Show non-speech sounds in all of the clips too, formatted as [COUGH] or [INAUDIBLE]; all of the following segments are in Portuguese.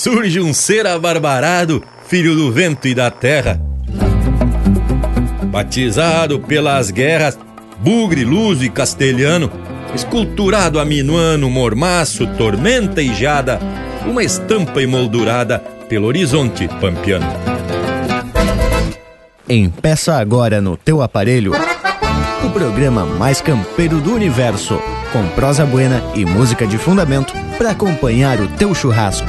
surge um ser abarbarado, filho do vento e da terra. Batizado pelas guerras, bugre, luso e castelhano, esculturado a minuano, mormaço, tormenta e jada, uma estampa emoldurada pelo horizonte pampiano. Empeça agora no teu aparelho o programa mais campeiro do universo, com prosa buena e música de fundamento para acompanhar o teu churrasco.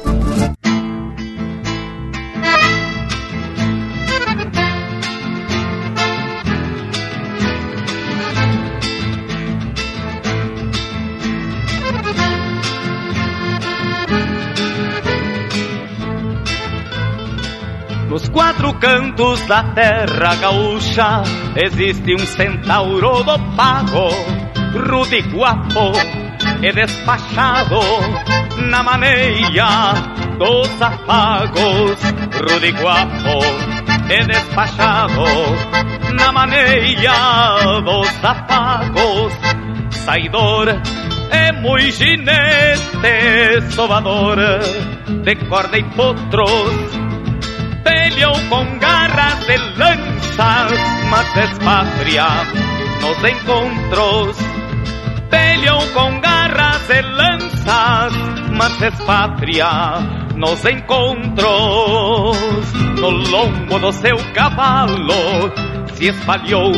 Cantos da terra gaúcha existe um centauro do pago, rude guapo e despachado na maneira dos afagos, rude guapo e despachado na maneira dos afagos, saidor é muito ginete, sovador de corda e potros peleou com garras de lanças, mas despatria nos encontros. Peleou com garras de lanças, mas despatria nos encontros. No lombo do seu cavalo se espalhou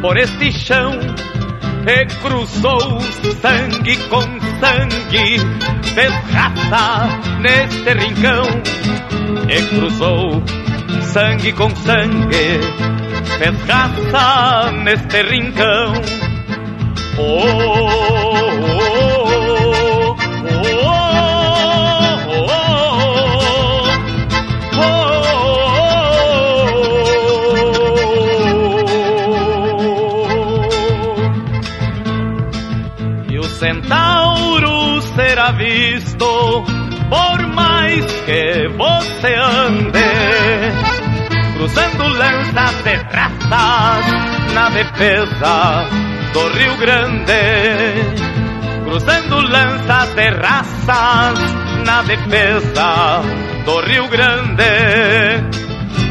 por este chão e cruzou sangue com sangue, fez raça neste rincão e cruzou sangue com sangue, fez raça neste rincão. Oh, que você ande, cruzando lanças de raças na defesa do Rio Grande, cruzando lanças de raças na defesa do Rio Grande,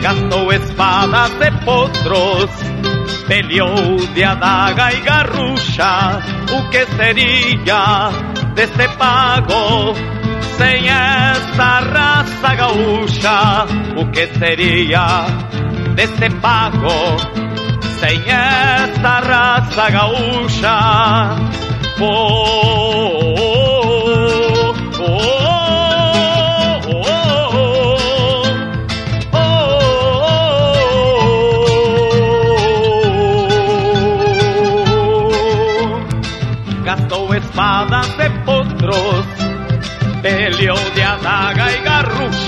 gastou espadas de potros, peleou de adaga e garrucha, o que seria deste pago sem esta raça gaúcha, o que seria deste pago? Sem esta raça gaúcha, oh, oh,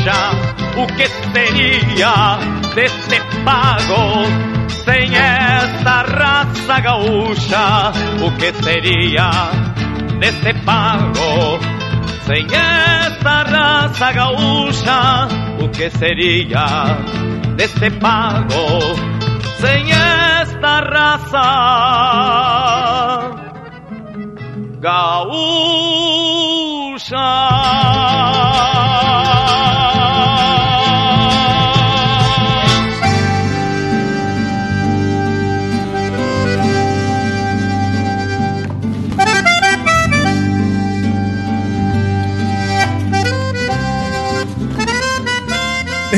garrucha, o que seria deste pago sem esta raça gaúcha? O que seria deste pago sem esta raça gaúcha? O que seria deste pago sem esta raça gaúcha?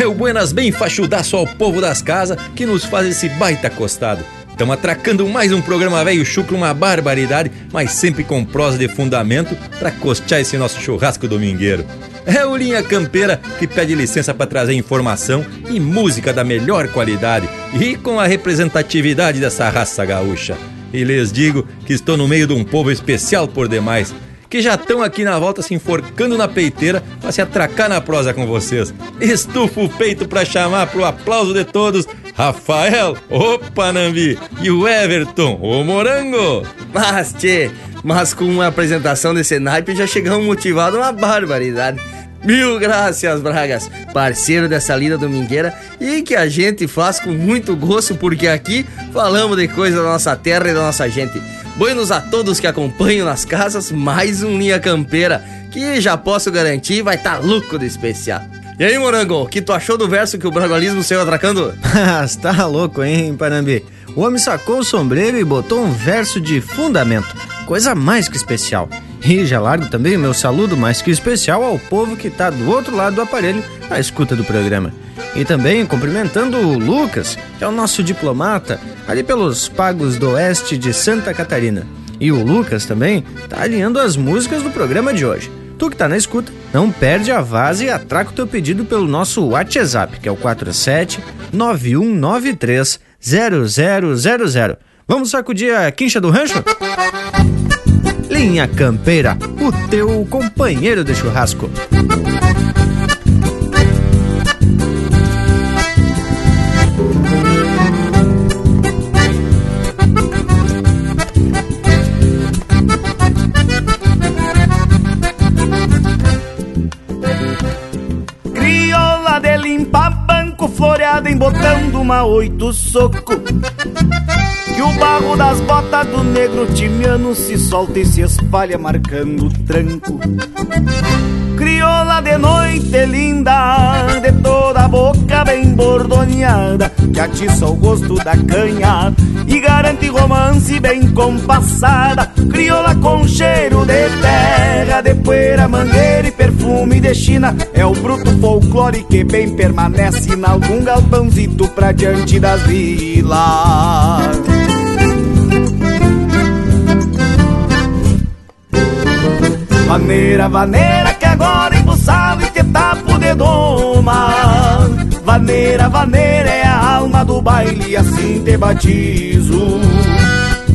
Meu buenas bem fachudaço ao povo das casas que nos faz esse baita costado. Estamos atracando mais um programa velho chucro, uma barbaridade, mas sempre com prosa de fundamento para costear esse nosso churrasco domingueiro. É o Linha Campeira que pede licença para trazer informação e música da melhor qualidade e com a representatividade dessa raça gaúcha. E lhes digo que estou no meio de um povo especial por demais, que já estão aqui na volta se enforcando na peiteira para se atracar na prosa com vocês. Estufo o peito para chamar pro aplauso de todos Rafael, o Panambi e o Everton, o Morango. Mas, tchê, mas com uma apresentação desse naipe já chegamos motivados uma barbaridade. Mil graças, Bragas, parceiro dessa lida domingueira e que a gente faz com muito gosto porque aqui falamos de coisa da nossa terra e da nossa gente. Buenos a todos que acompanham nas casas, mais um Linha Campeira que já posso garantir vai estar tá louco de especial. E aí, Morango, o que tu achou do verso que o bragualismo saiu atracando? [LAUGHS] tá louco, hein, Panambi? O homem sacou o sombreiro e botou um verso de fundamento, coisa mais que especial. E já largo também o meu saludo mais que especial ao povo que está do outro lado do aparelho na escuta do programa. E também cumprimentando o Lucas, que é o nosso diplomata, ali pelos pagos do oeste de Santa Catarina. E o Lucas também está alinhando as músicas do programa de hoje. Tu que tá na escuta, não perde a vaza e atraca o teu pedido pelo nosso WhatsApp, que é o 47 9193 0000. Vamos sacudir a quincha do rancho? Linha Campeira, o teu companheiro de churrasco. Crioula de limpar banco floreada embotando uma oito soco que o barro das botas do negro timiano se solta e se espalha marcando o tranco. Crioula de noite linda, de toda a boca bem bordoneada, que atiça o gosto da canha e garante romance bem compassada. Crioula com cheiro de terra, de poeira, mangueira e perfume de China. É o bruto folclore que bem permanece em algum galpãozito pra diante das vilas. Vaneira, vaneira que agora embuçado e te tapo de doma Vaneira, vaneira é a alma do baile assim te batizo.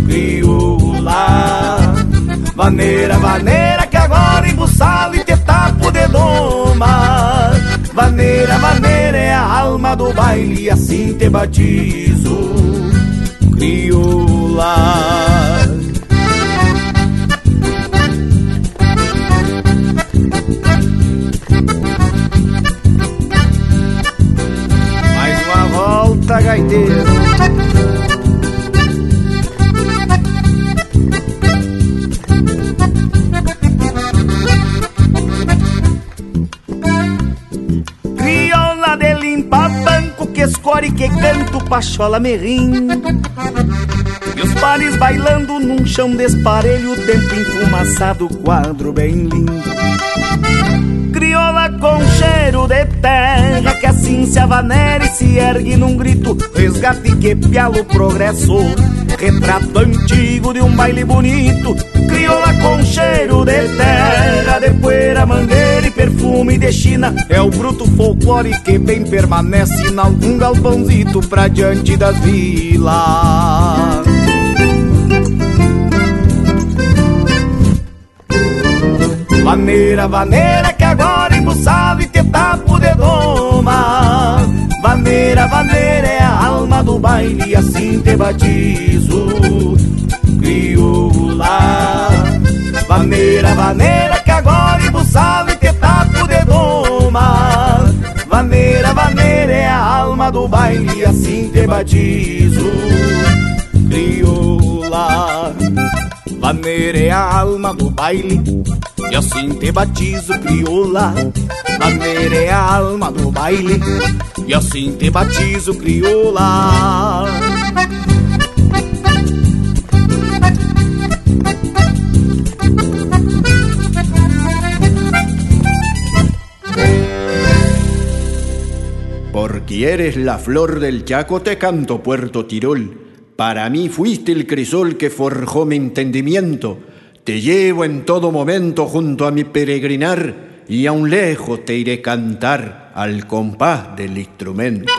Crioula Vaneira, vaneira que agora embuçado e te tapo de doma Vaneira, vaneira é a alma do baile assim te batizo. Crioula pachola merrim. E os pares bailando num chão desparelho Tempo enfumaçado, quadro bem lindo. Crioula com cheiro de terra Que assim se avanera e se ergue num grito. Resgate que pialo progresso Retrato antigo de um baile bonito. Crioula com cheiro de terra De poeira, mangueira perfume de China. É o bruto folclore que bem permanece Em algum galpãozito pra diante das vilas. Vaneira, vaneira que agora embuçado e te tapo de doma Vaneira, vaneira é a alma do baile assim te batizo. Crioula Vaneira, vaneira que agora embuçado Vaneira, vaneira é a alma do baile assim te batizo. Crioula Vaneira é a alma do baile e assim te batizo, crioula. Maneira é a alma do baile E assim te batizo, crioula Porque eres la flor del Chaco te canto Puerto Tirol Para mí fuiste el crisol que forjó mi entendimiento te llevo en todo momento junto a mi peregrinar y aún lejos te iré cantar al compás del instrumento.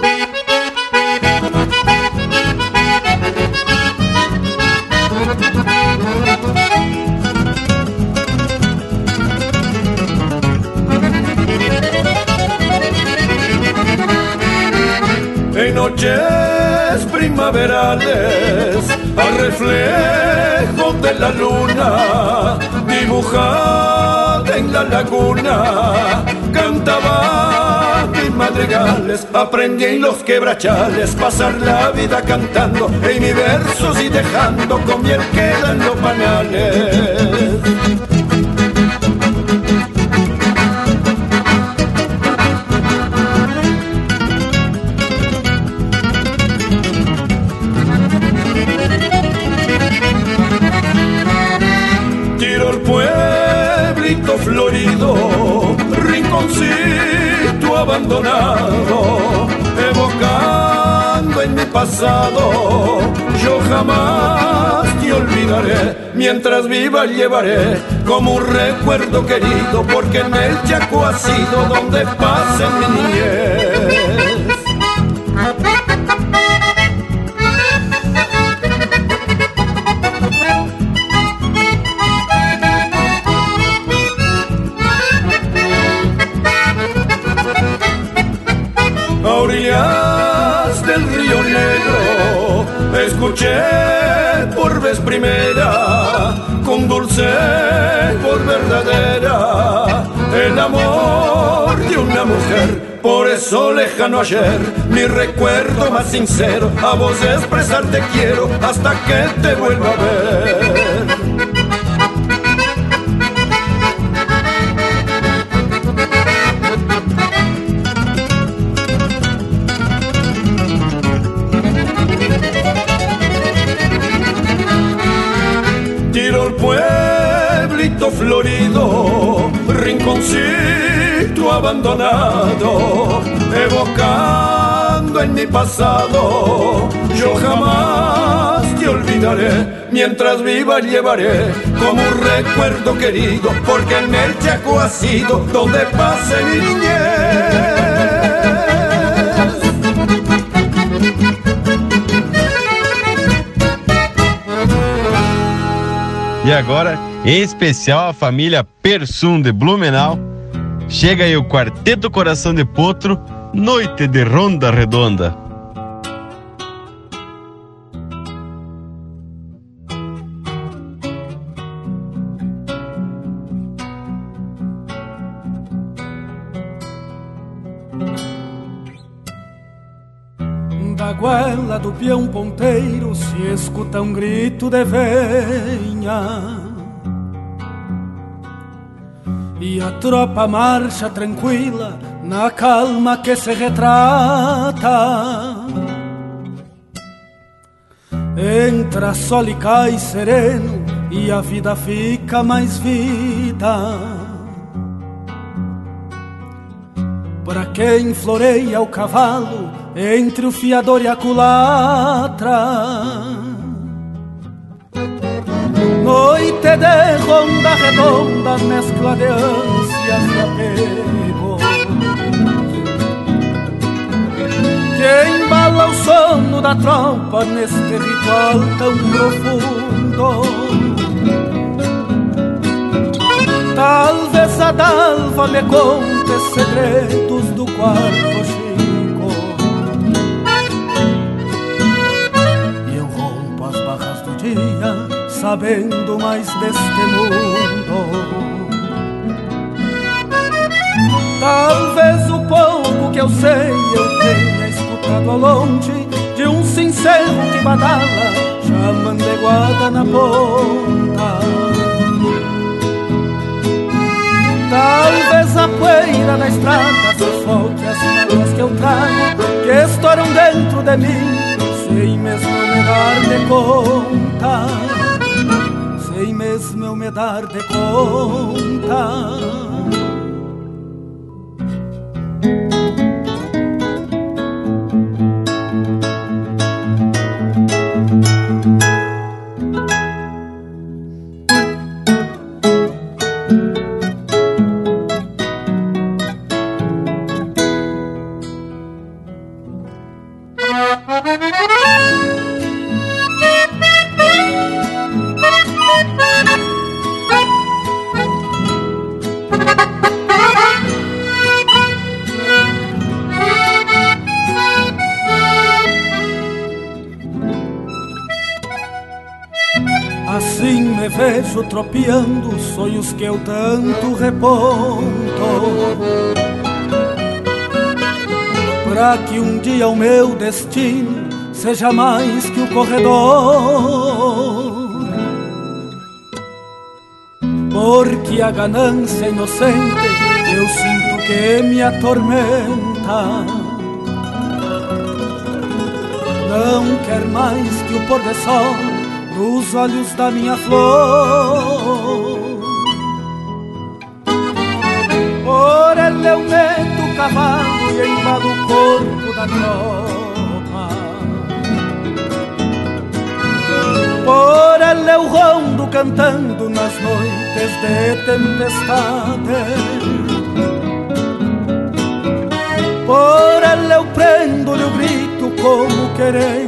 Noches primaverales, al reflejo de la luna, dibujada en la laguna. Cantaba mis madrigales, aprendí en los quebrachales, pasar la vida cantando en mis versos y dejando con miel quedan los panales. Yo jamás te olvidaré, mientras viva llevaré como un recuerdo querido, porque en el Chaco ha sido donde pase mi niñez. Lejano ayer, mi recuerdo más sincero, a vos expresarte quiero hasta que te vuelva a ver. Abandonado, evocando en mi pasado. Yo jamás te olvidaré, mientras viva llevaré como un recuerdo querido, porque en el Chaco ha sido donde pase mi niñez. E agora em especial a família Persum de Blumenau. Chega aí o Quarteto Coração de Potro, Noite de Ronda Redonda. Da goela do peão ponteiro se escuta um grito de venha e a tropa marcha tranquila na calma que se retrata. Entra sol e cai sereno e a vida fica mais vida. Para quem floreia o cavalo entre o fiador e a culatra Noite de ronda redonda, mescla de ânsias e apego Que embala o sono da tropa neste ritual tão profundo. Talvez a dalva me conte segredos do quarto chico. E eu rompo as barras do dia sabendo mais deste mundo. Talvez o pouco que eu sei eu tenha escutado ao longe de um sincero que badala, chamando guarda na ponta. Talvez a poeira da estrada sufoque as mágoas que eu trago, que estouram dentro de mim, sem mesmo me dar de conta mesmo me dar de conta. Vejo tropeando sonhos que eu tanto reponto. Pra que um dia o meu destino seja mais que o corredor. Porque a ganância inocente eu sinto que me atormenta não quer mais que o pôr do sol nos olhos da minha flor. Por ele eu meto o cavalo e embalo o corpo da tropa. Por ele eu rondo cantando nas noites de tempestade. Por ele eu prendo-lhe o grito como querendo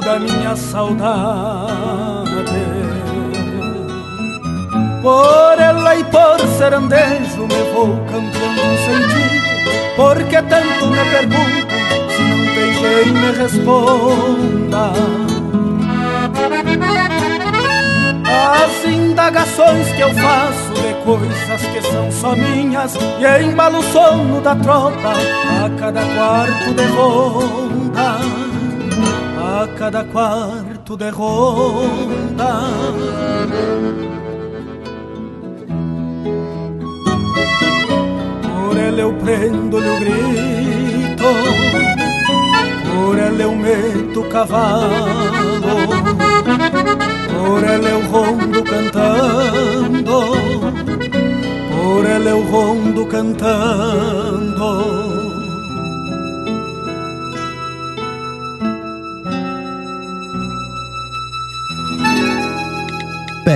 da minha saudade. Por ela e por serandejo me vou campeando um sentido, porque tanto me pergunto se não tem quem me responda. As indagações que eu faço de coisas que são só minhas E embalo o sono da tropa a cada quarto de A cada quarto de ronda Por ele eu prendo-lhe o grito Por ele eu meto o cavalo por ela eu rondo cantando, por ela eu rondo cantando.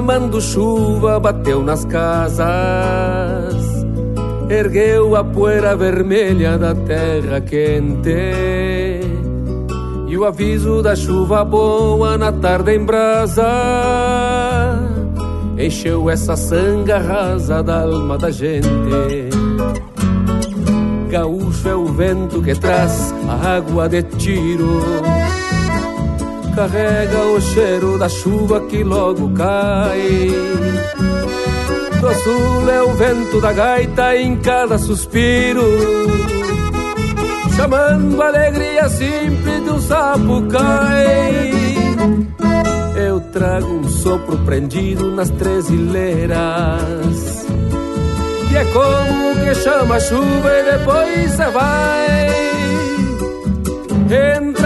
Chamando chuva bateu nas casas, ergueu a poeira vermelha da terra quente. E o aviso da chuva boa na tarde em brasa encheu essa sanga rasa da alma da gente. Gaúcho é o vento que traz a água de tiro carrega o cheiro da chuva que logo cai. Do sul é o vento da gaita em cada suspiro, chamando a alegria simples de um sapo cai. Eu trago um sopro prendido nas três ilheiras. E é como que chama a chuva e depois você vai. Entra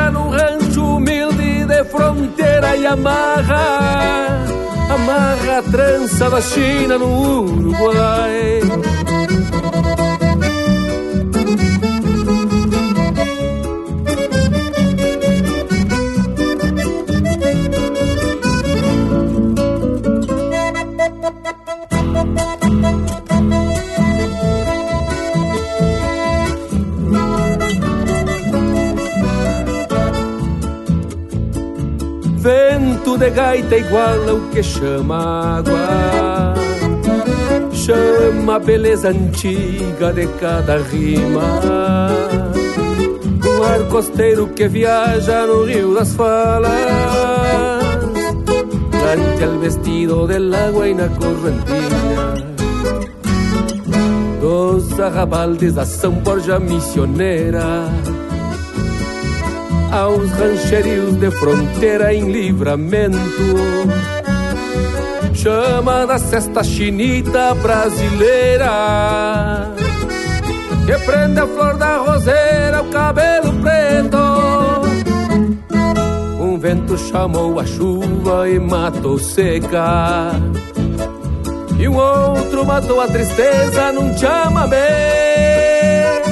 de fronteira e amarra, amarra a trança da China no Uruguai. De gaita igual ao que chama água. Chama a beleza antiga de cada rima. O ar costeiro que viaja no rio das falas. Cante al vestido del agua y na correntina. Dos arrabaldes da São Borja missioneira aos rancherios de fronteira em livramento. Chama da cesta chinita brasileira que prende a flor da roseira o cabelo preto. Um vento chamou a chuva e matou seca. e um outro matou a tristeza num chamamé.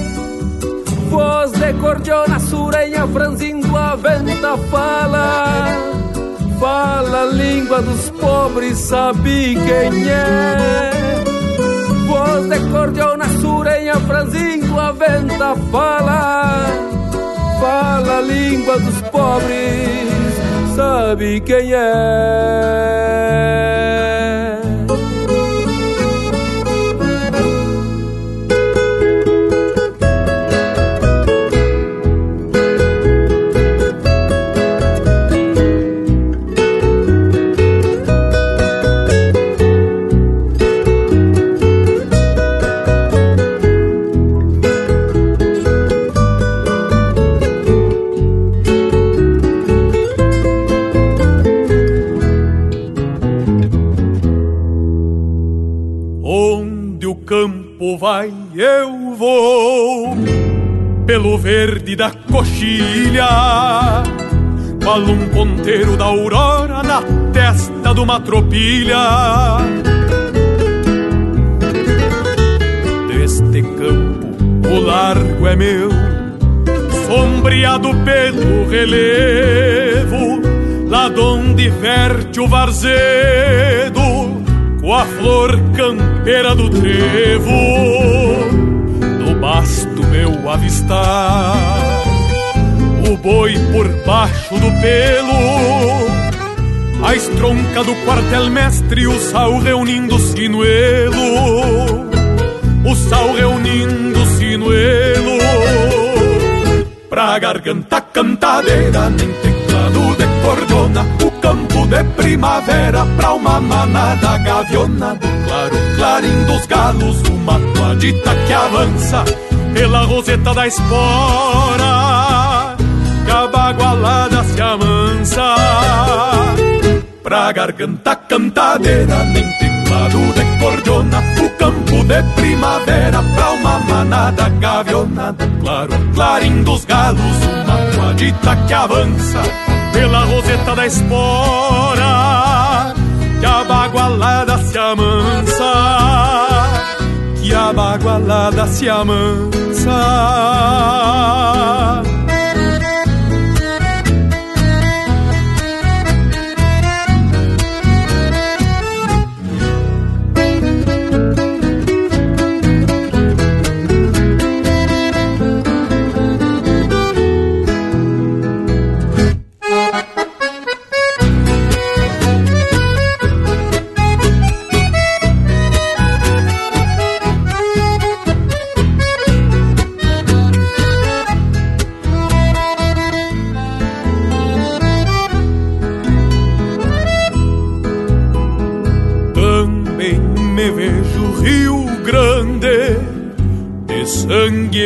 Voz de cordiona surenha franzindo a venta fala Fala a língua dos pobres, sabe quem é. Voz de cordiona surenha franzindo a venta fala Fala a língua dos pobres, sabe quem é coxilha, qual um ponteiro da aurora na testa de uma tropilha. Deste campo o largo é meu, sombreado pelo relevo, lá donde verte o varzedo com a flor campeira do trevo, no basto meu avistar o boi por baixo do pelo, a estronca do quartel-mestre, o sal reunindo o sinuelo, o sal reunindo o sinuelo, pra garganta cantadeira, nem teclado de cordona, o campo de primavera pra uma manada gaviona. Do claro clarim dos galos, uma toadita que avança. Pela roseta da espora, cabagualada se amansa. Pra garganta cantadeira, nem teclado de cordiona, o campo de primavera pra uma manada gaviona. Do claro clarim dos galos, uma toadita que avança. Pela roseta da espora, que a bagualada se amansa, que a bagualada se amansa.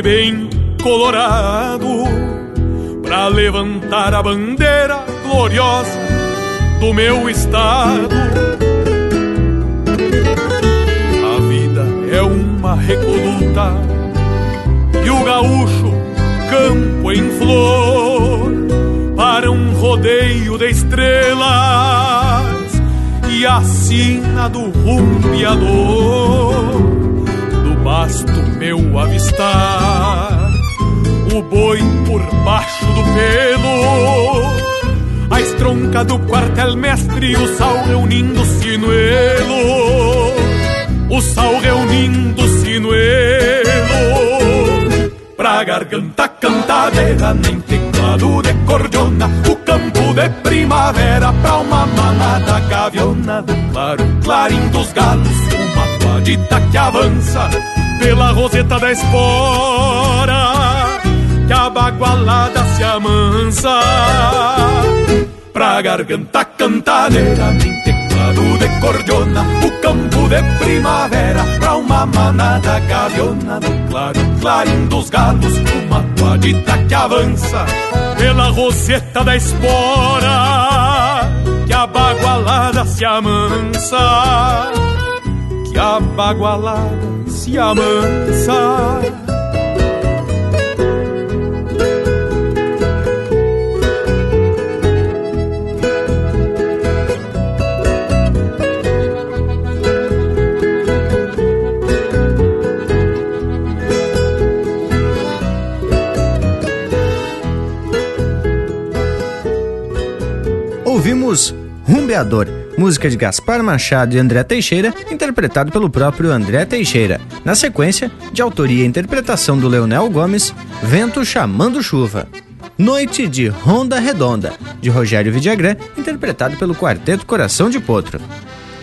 Bem colorado para levantar a bandeira gloriosa do meu estado. A vida é uma recoluta e o gaúcho campo em flor para um rodeio de estrelas e a sina do rumbeador basto meu avistar. O boi por baixo do pelo, a estronca do quartel-mestre, o sal reunindo sinuelo, o sal reunindo sinuelo, pra garganta cantadeira, nem teclado de cordiona, o campo de primavera, pra uma manada gaviona, do claro, clarim dos galos, uma toadita que avança pela roseta da espora, que a bagualada se amansa. Pra garganta cantadeira, nem teclado de cordiona, o campo de primavera, pra uma manada gaviona, no claro, clarim dos galos, uma toadita que avança. Pela roseta da espora, que a bagualada se amansa que se amansa. Ouvimos Rumbeador música de Gaspar Machado e André Teixeira, interpretado pelo próprio André Teixeira. Na sequência, de autoria e interpretação do Leonel Gomes, Vento Chamando Chuva. Noite de Ronda Redonda, de Rogério Vidagrã, interpretado pelo Quarteto Coração de Potro.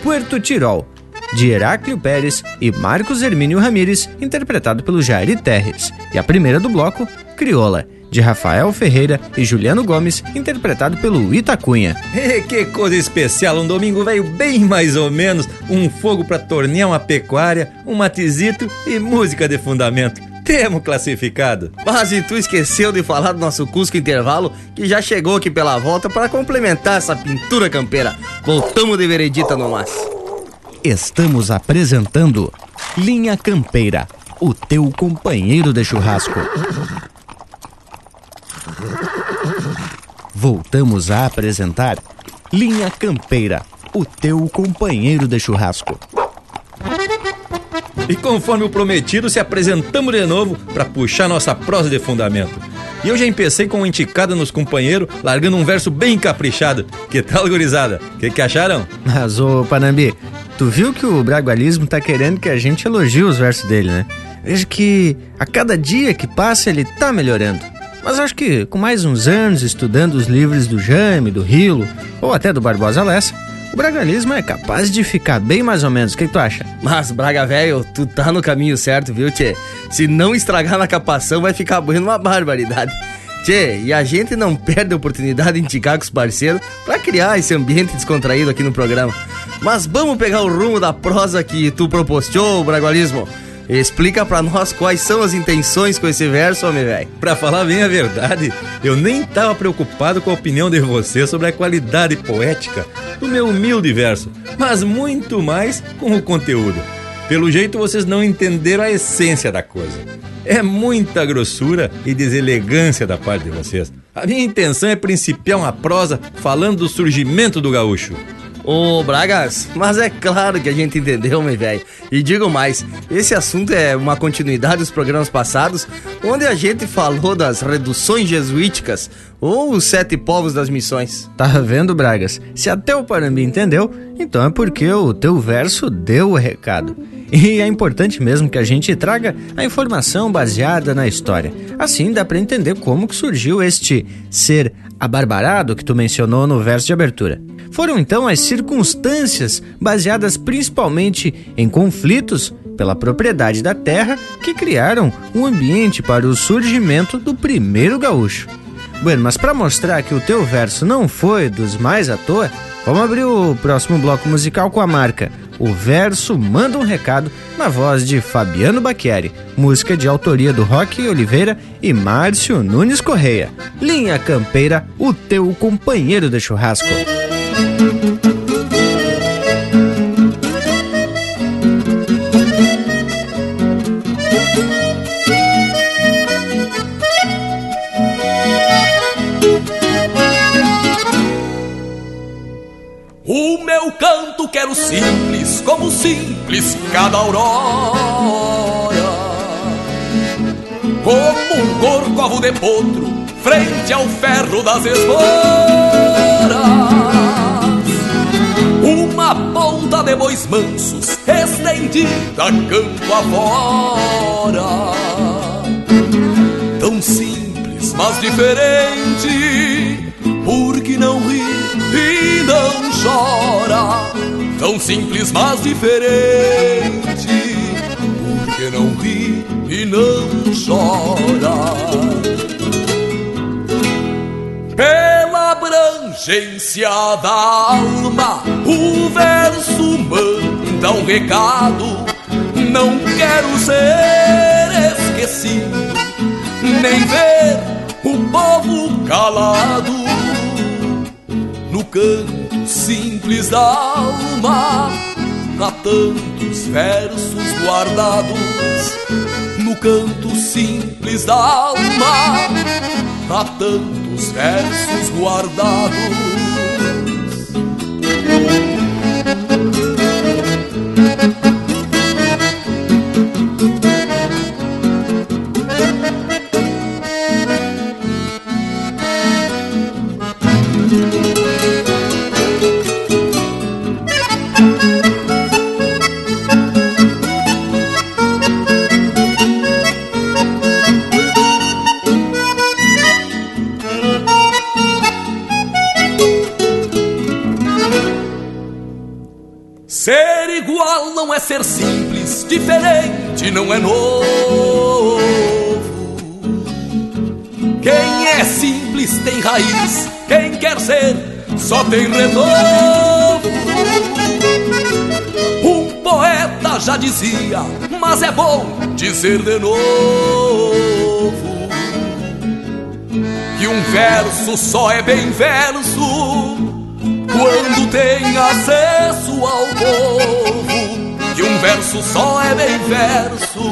Puerto Tirol, de Heráclio Pérez e Marcos Hermínio Ramírez, interpretado pelo Jair Terres. E a primeira do bloco, Crioula, de Rafael Ferreira e Juliano Gomes, interpretado pelo Itacunha. [LAUGHS] E que coisa especial, um domingo velho bem mais ou menos, um fogo para tornear uma pecuária, um matizito e música de fundamento. Temo classificado. Mas e tu esqueceu de falar do nosso Cusco Intervalo, que já chegou aqui pela volta para complementar essa pintura campeira. Voltamos de veredita no mas. Estamos apresentando Linha Campeira, o teu companheiro de churrasco. Voltamos a apresentar Linha Campeira, o teu companheiro de churrasco. E conforme o prometido, se apresentamos de novo para puxar nossa prosa de fundamento. E eu já empecei com uma enticada nos companheiros, largando um verso bem caprichado. Que tal, gurizada? O que, que acharam? Mas, ô Panambi, tu viu que o Bragualismo tá querendo que a gente elogie os versos dele, né? Veja que a cada dia que passa ele tá melhorando. Mas acho que com mais uns anos estudando os livros do Jaime, do Rilo ou até do Barbosa Lessa, o bragalismo é capaz de ficar bem mais ou menos. O que, que tu acha? Mas, Braga velho, tu tá no caminho certo, viu, Tchê? Se não estragar na capação, vai ficar bueno uma barbaridade. Tchê, e a gente não perde a oportunidade de indicar com os parceiros pra criar esse ambiente descontraído aqui no programa. Mas vamos pegar o rumo da prosa que tu propustou, Bragualismo. Explica pra nós quais são as intenções com esse verso, homem velho. Pra falar bem a verdade, eu nem tava preocupado com a opinião de você sobre a qualidade poética do meu humilde verso, mas muito mais com o conteúdo. Pelo jeito vocês não entenderam a essência da coisa. É muita grossura e deselegância da parte de vocês. A minha intenção é principiar uma prosa falando do surgimento do gaúcho. Ô, Bragas, mas é claro que a gente entendeu, meu velho. E digo mais, esse assunto é uma continuidade dos programas passados, onde a gente falou das reduções jesuíticas ou os sete povos das missões. Tá vendo, Bragas? Se até o Parambi entendeu, então é porque o teu verso deu o recado. E é importante mesmo que a gente traga a informação baseada na história. Assim dá para entender como que surgiu este ser abarbarado que tu mencionou no verso de abertura. Foram então as circunstâncias, baseadas principalmente em conflitos pela propriedade da terra, que criaram um ambiente para o surgimento do primeiro gaúcho. Bueno, mas para mostrar que o teu verso não foi dos mais à toa, vamos abrir o próximo bloco musical com a marca O Verso Manda um Recado, na voz de Fabiano Bacchieri, música de autoria do Roque Oliveira e Márcio Nunes Correia. Linha Campeira, o teu companheiro de churrasco. Canto quero simples, como simples cada aurora. Como um corcovo de potro, frente ao ferro das esporas uma ponta de bois mansos estendida campo afora. Tão simples, mas diferente, porque não ri e não chora. Tão simples, mas diferente, porque não ri e não chora. Pela abrangência da alma, o verso manda um recado. Não quero ser esquecido, nem ver o povo calado. No canto simples da alma. Há tantos versos guardados no canto simples da alma. Há tantos versos guardados. Ser simples, diferente não é novo. Quem é simples tem raiz, quem quer ser só tem renovo. Um poeta já dizia, mas é bom dizer de novo. Que um verso só é bem verso quando tem acesso ao povo. Verso só é bem verso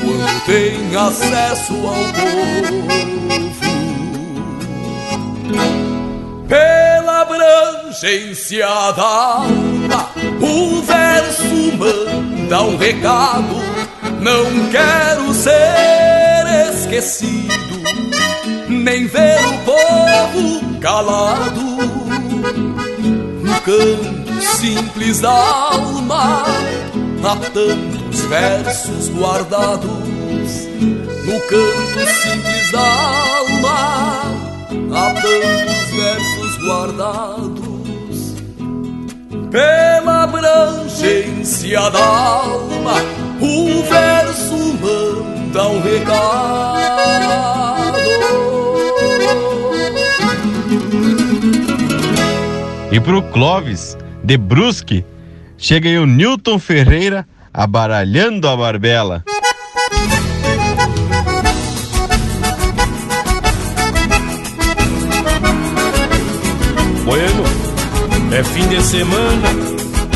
quando tem acesso ao povo. Pela abrangência da alma, o verso manda um recado. Não quero ser esquecido, nem ver o povo calado. No canto simples da alma, há tantos versos guardados no canto simples da alma há tantos versos guardados pela abrangência da alma. O verso manda um recado. E pro Clóvis, de Brusque, chega aí o Newton Ferreira abaralhando a barbela. Bueno, é fim de semana,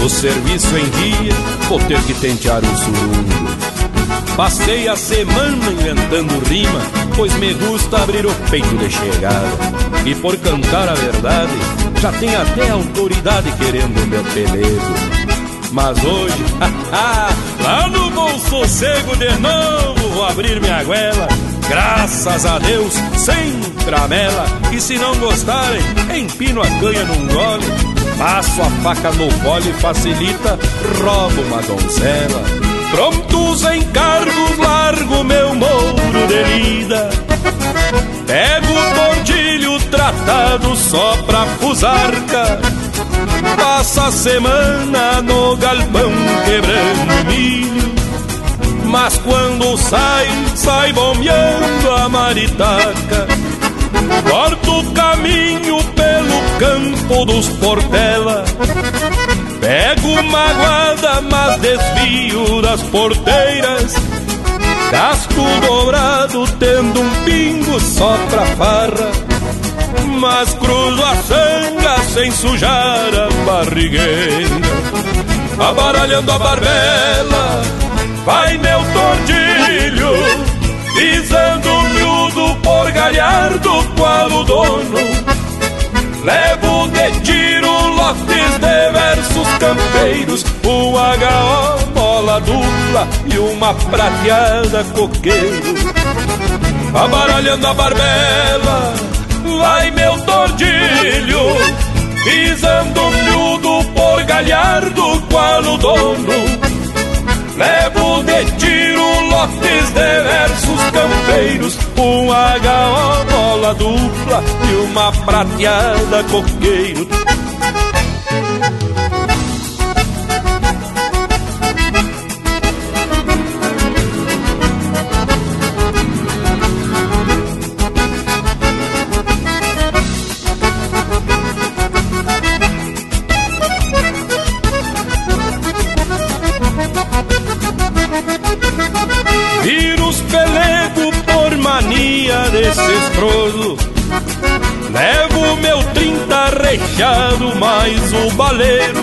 o serviço em dia, vou ter que tentear um surungo. Passei a semana inventando rima, pois me gusta abrir o peito de chegada. E por cantar a verdade, já tem até autoridade querendo meu pelego. Mas hoje, [LAUGHS] lá no bom sossego de novo, vou abrir minha goela. Graças a Deus, sem tramela. E se não gostarem, empino a canha num gole. Passo a faca no pole e facilita, roubo uma donzela. Prontos encargos, largo meu mouro de lida. Pego o tordilho tratado só pra fusarca. Passa a semana no galpão quebrando milho. Mas quando sai, sai bombeando a maritaca. Corto o caminho pelo campo dos Portela. Pego uma guarda, mas desvio das porteiras. Casco dobrado, tendo um pingo só pra farra. Mas cruzo a sanga sem sujar a barrigueira. Abaralhando a barbela, vai meu tordilho, pisando miúdo por galhardo qual o dono. Levo de tiro lotes de versos campeiros, um HO, bola dupla e uma prateada coqueiro. Abaralhando a barbela, vai meu tordilho, pisando miúdo por galhardo qual o dono. Levo de tiro lotes de versos campeiros, um HO, bola dupla e uma prateada coqueiro. Viro os pelego mania desse estroso Levo meu trinta rechado mais o baleiro.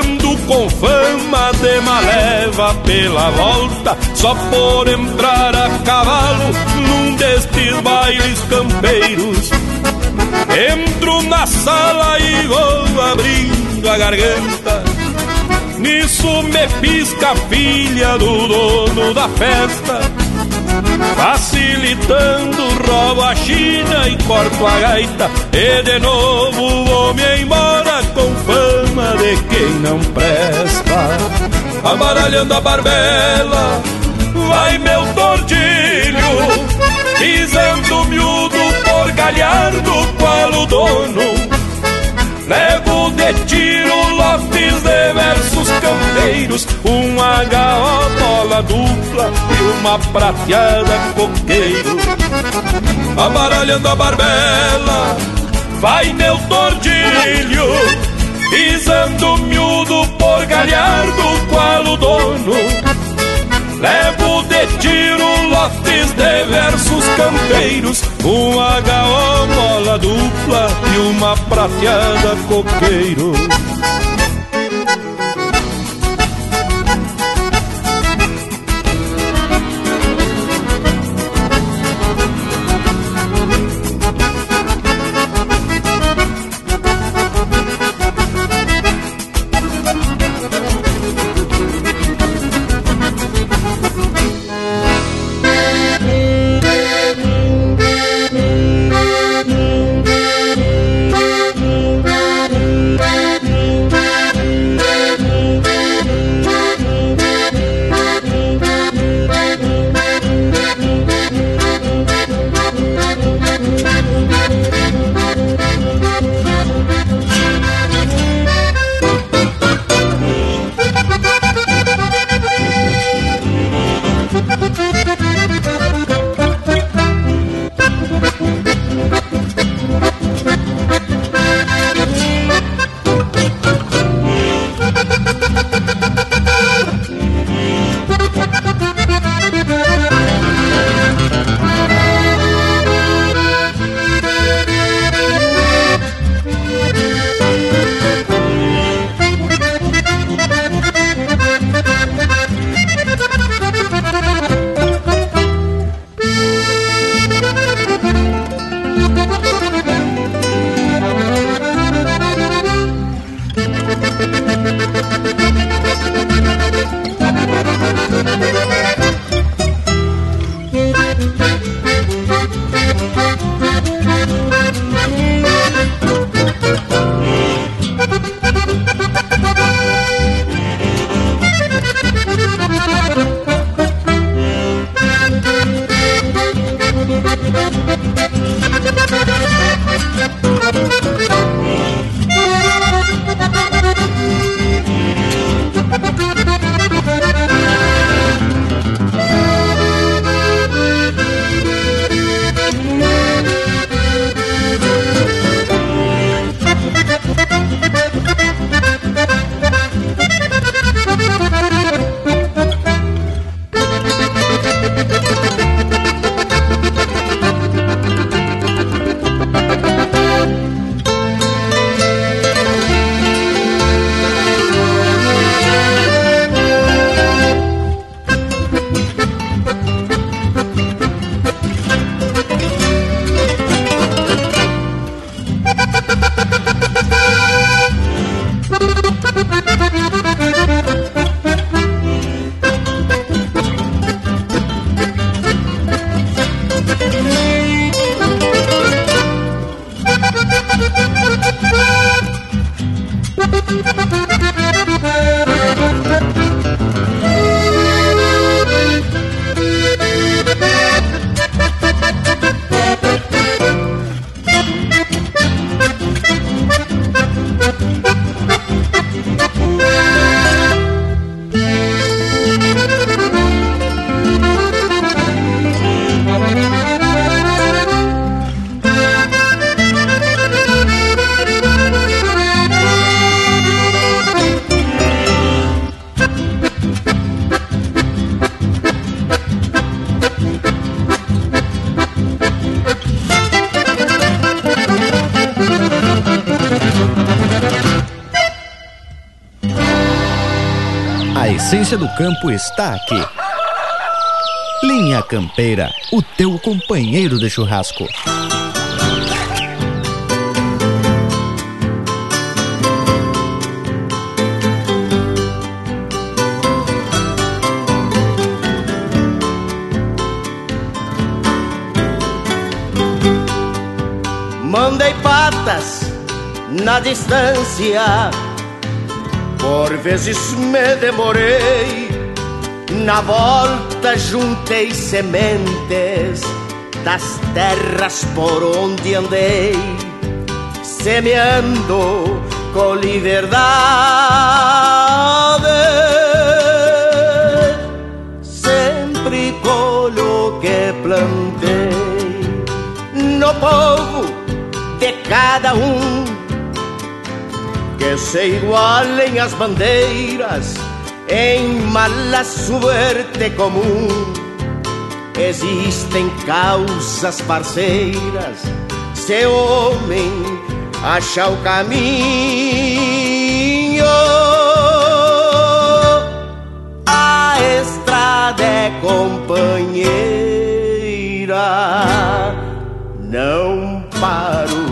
Ando com fama de maleva pela volta Só por entrar a cavalo num destes bailes campeiros. Entro na sala e vou abrindo a garganta. Nisso me pisca a filha do dono da festa Facilitando, roubo a China e corto a gaita E de novo vou me embora com fama de quem não presta. Abaralhando a barbela, vai meu tordilho Pisando miúdo por galhardo qual o dono Levo de tiro lotes de versos campeiros, um HO bola dupla e uma prateada coqueiro. Abaralhando a barbela, vai meu tordilho, pisando miúdo por galhardo qual o dono. Levo de tiro lotes de versos campeiros, um HO mola dupla e uma prateada coqueiro. Essência do campo está aqui. Linha Campeira, o teu companheiro de churrasco. Mandei patas na distância por vezes me demorei, na volta juntei sementes das terras por onde andei, semeando com liberdade. Sempre colho que plantei no povo de cada um. Que se igualem as bandeiras em mala suerte comum. Existem causas parceiras, se homem acha o caminho. A estrada é companheira, não paro,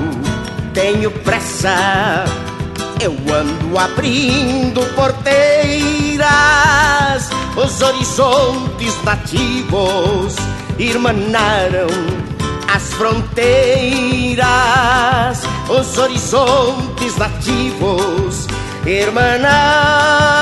tenho pressa. Eu ando abrindo porteiras, os horizontes nativos irmanaram as fronteiras, os horizontes nativos irmanaram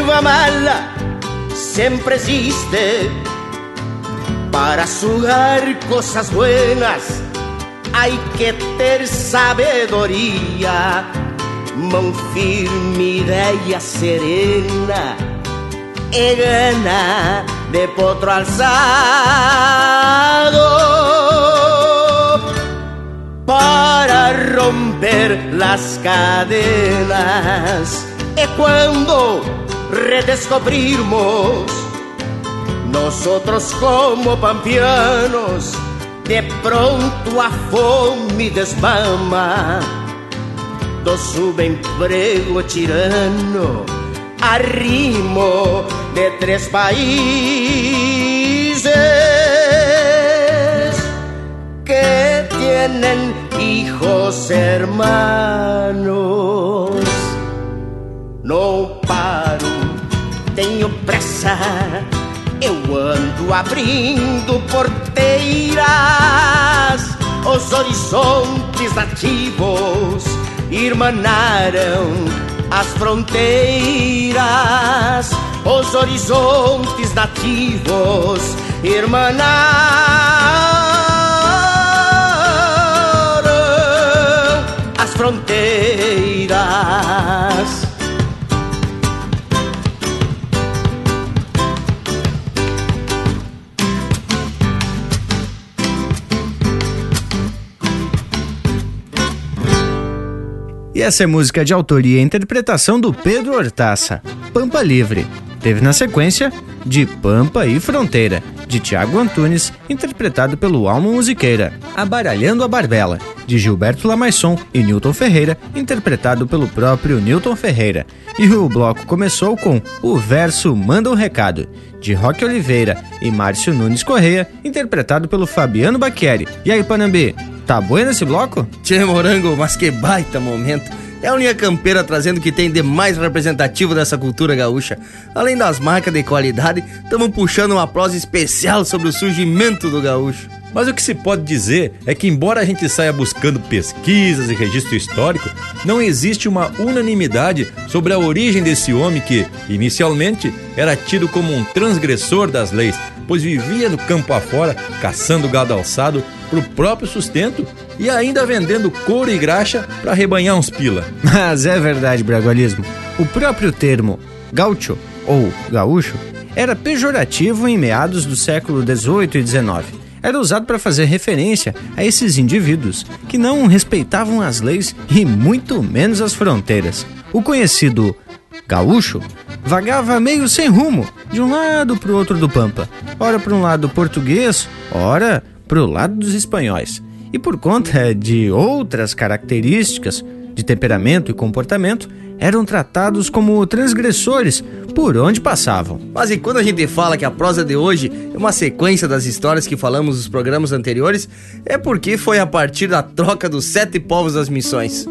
Yerba mala siempre existe para sugar cosas buenas. Hay que ter sabedoria, mão firme, ideia serena e gana de potro alzado para romper las cadenas. E quando redescobrimos nosotros como pampianos, de pronto a fome desmama do subemprego tirano, arrimo de três países que tienen hijos hermanos. Não paro, tenho pressa. Eu ando abrindo porteiras, os horizontes nativos irmanaram as fronteiras, os horizontes nativos irmanaram as fronteiras. Essa é música de autoria e interpretação do Pedro Hortaça, Pampa Livre. Teve na sequência De Pampa e Fronteira, de Tiago Antunes, interpretado pelo Almo Musiqueira. Abaralhando a Barbela, de Gilberto Lamaisson e Newton Ferreira, interpretado pelo próprio Newton Ferreira. E o bloco começou com O Verso Manda um Recado, de Roque Oliveira e Márcio Nunes Correia, interpretado pelo Fabiano Bacchieri. E aí, Panambi, tá bueno esse bloco? Tchê Morango, mas que baita momento. É a linha campeira trazendo o que tem de mais representativo dessa cultura gaúcha. Além das marcas de qualidade, estamos puxando uma prosa especial sobre o surgimento do gaúcho. Mas o que se pode dizer é que, embora a gente saia buscando pesquisas e registro histórico, não existe uma unanimidade sobre a origem desse homem que, inicialmente, era tido como um transgressor das leis, pois vivia no campo afora, caçando gado alçado pro próprio sustento e ainda vendendo couro e graxa para rebanhar uns pila. [LAUGHS] Mas é verdade, Bragualismo. O próprio termo gaúcho ou gaúcho era pejorativo em meados do século XVIII e XIX era usado para fazer referência a esses indivíduos que não respeitavam as leis e muito menos as fronteiras. O conhecido gaúcho vagava meio sem rumo, de um lado para o outro do Pampa, ora para um lado português, ora para o lado dos espanhóis. E por conta de outras características de temperamento e comportamento, eram tratados como transgressores por onde passavam. Mas e quando a gente fala que a prosa de hoje é uma sequência das histórias que falamos nos programas anteriores, é porque foi a partir da troca dos sete povos das missões.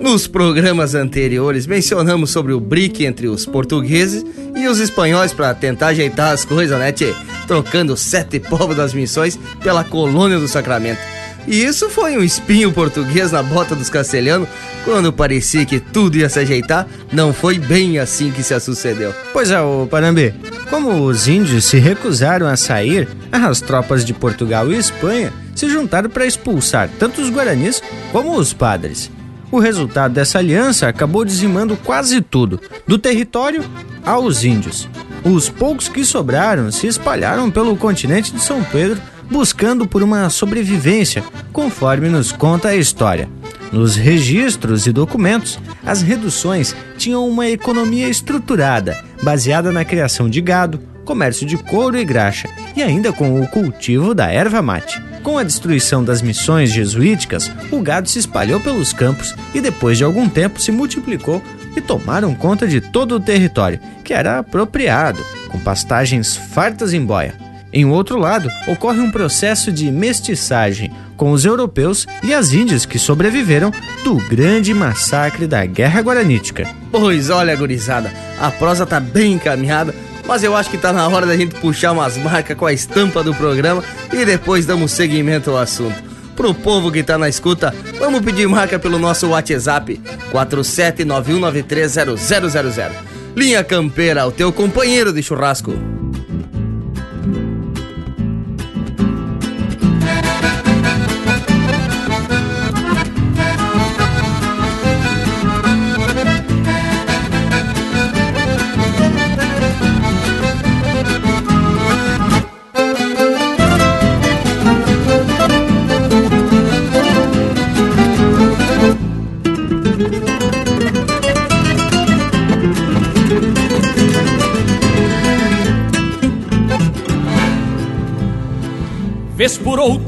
Nos programas anteriores mencionamos sobre o brique entre os portugueses e os espanhóis para tentar ajeitar as coisas, né, tchê? Trocando sete povos das missões pela colônia do Sacramento. E isso foi um espinho português na bota dos castelhanos, quando parecia que tudo ia se ajeitar, não foi bem assim que se sucedeu. Pois é, o Parambi, como os índios se recusaram a sair, as tropas de Portugal e Espanha se juntaram para expulsar tanto os guaranis como os padres. O resultado dessa aliança acabou dizimando quase tudo, do território aos índios. Os poucos que sobraram se espalharam pelo continente de São Pedro buscando por uma sobrevivência, conforme nos conta a história. Nos registros e documentos, as reduções tinham uma economia estruturada, baseada na criação de gado, comércio de couro e graxa, e ainda com o cultivo da erva mate. Com a destruição das missões jesuíticas, o gado se espalhou pelos campos e depois de algum tempo se multiplicou e tomaram conta de todo o território, que era apropriado, com pastagens fartas em boia. Em outro lado, ocorre um processo de mestiçagem com os europeus e as índias que sobreviveram do grande massacre da Guerra Guaranítica. Pois olha, gurizada, a prosa tá bem encaminhada, mas eu acho que tá na hora da gente puxar umas marcas com a estampa do programa e depois damos seguimento ao assunto. Pro povo que tá na escuta, vamos pedir marca pelo nosso WhatsApp 4791930000. Linha Campeira, o teu companheiro de churrasco.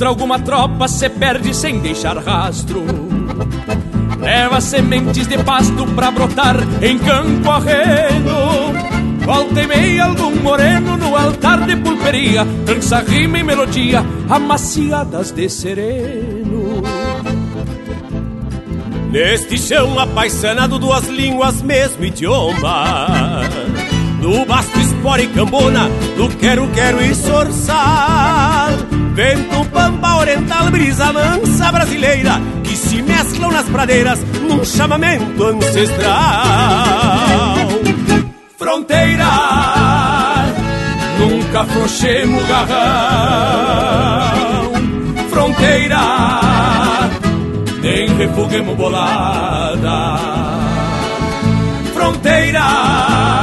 Por outra alguma tropa se perde sem deixar rastro. Leva sementes de pasto pra brotar em campo arreno. Volta e meia algum moreno no altar de pulperia Dança rima e melodia amaciadas de sereno. Neste chão apaixonado duas línguas, mesmo idioma. Do basto, espora e cambona, do quero-quero e sorçal Vento, pampa, oriental, brisa mansa brasileira Que se mesclam nas pradeiras num chamamento ancestral. Fronteira, nunca afrouxemos garrão. Fronteira, nem refuguemos bolada. Fronteira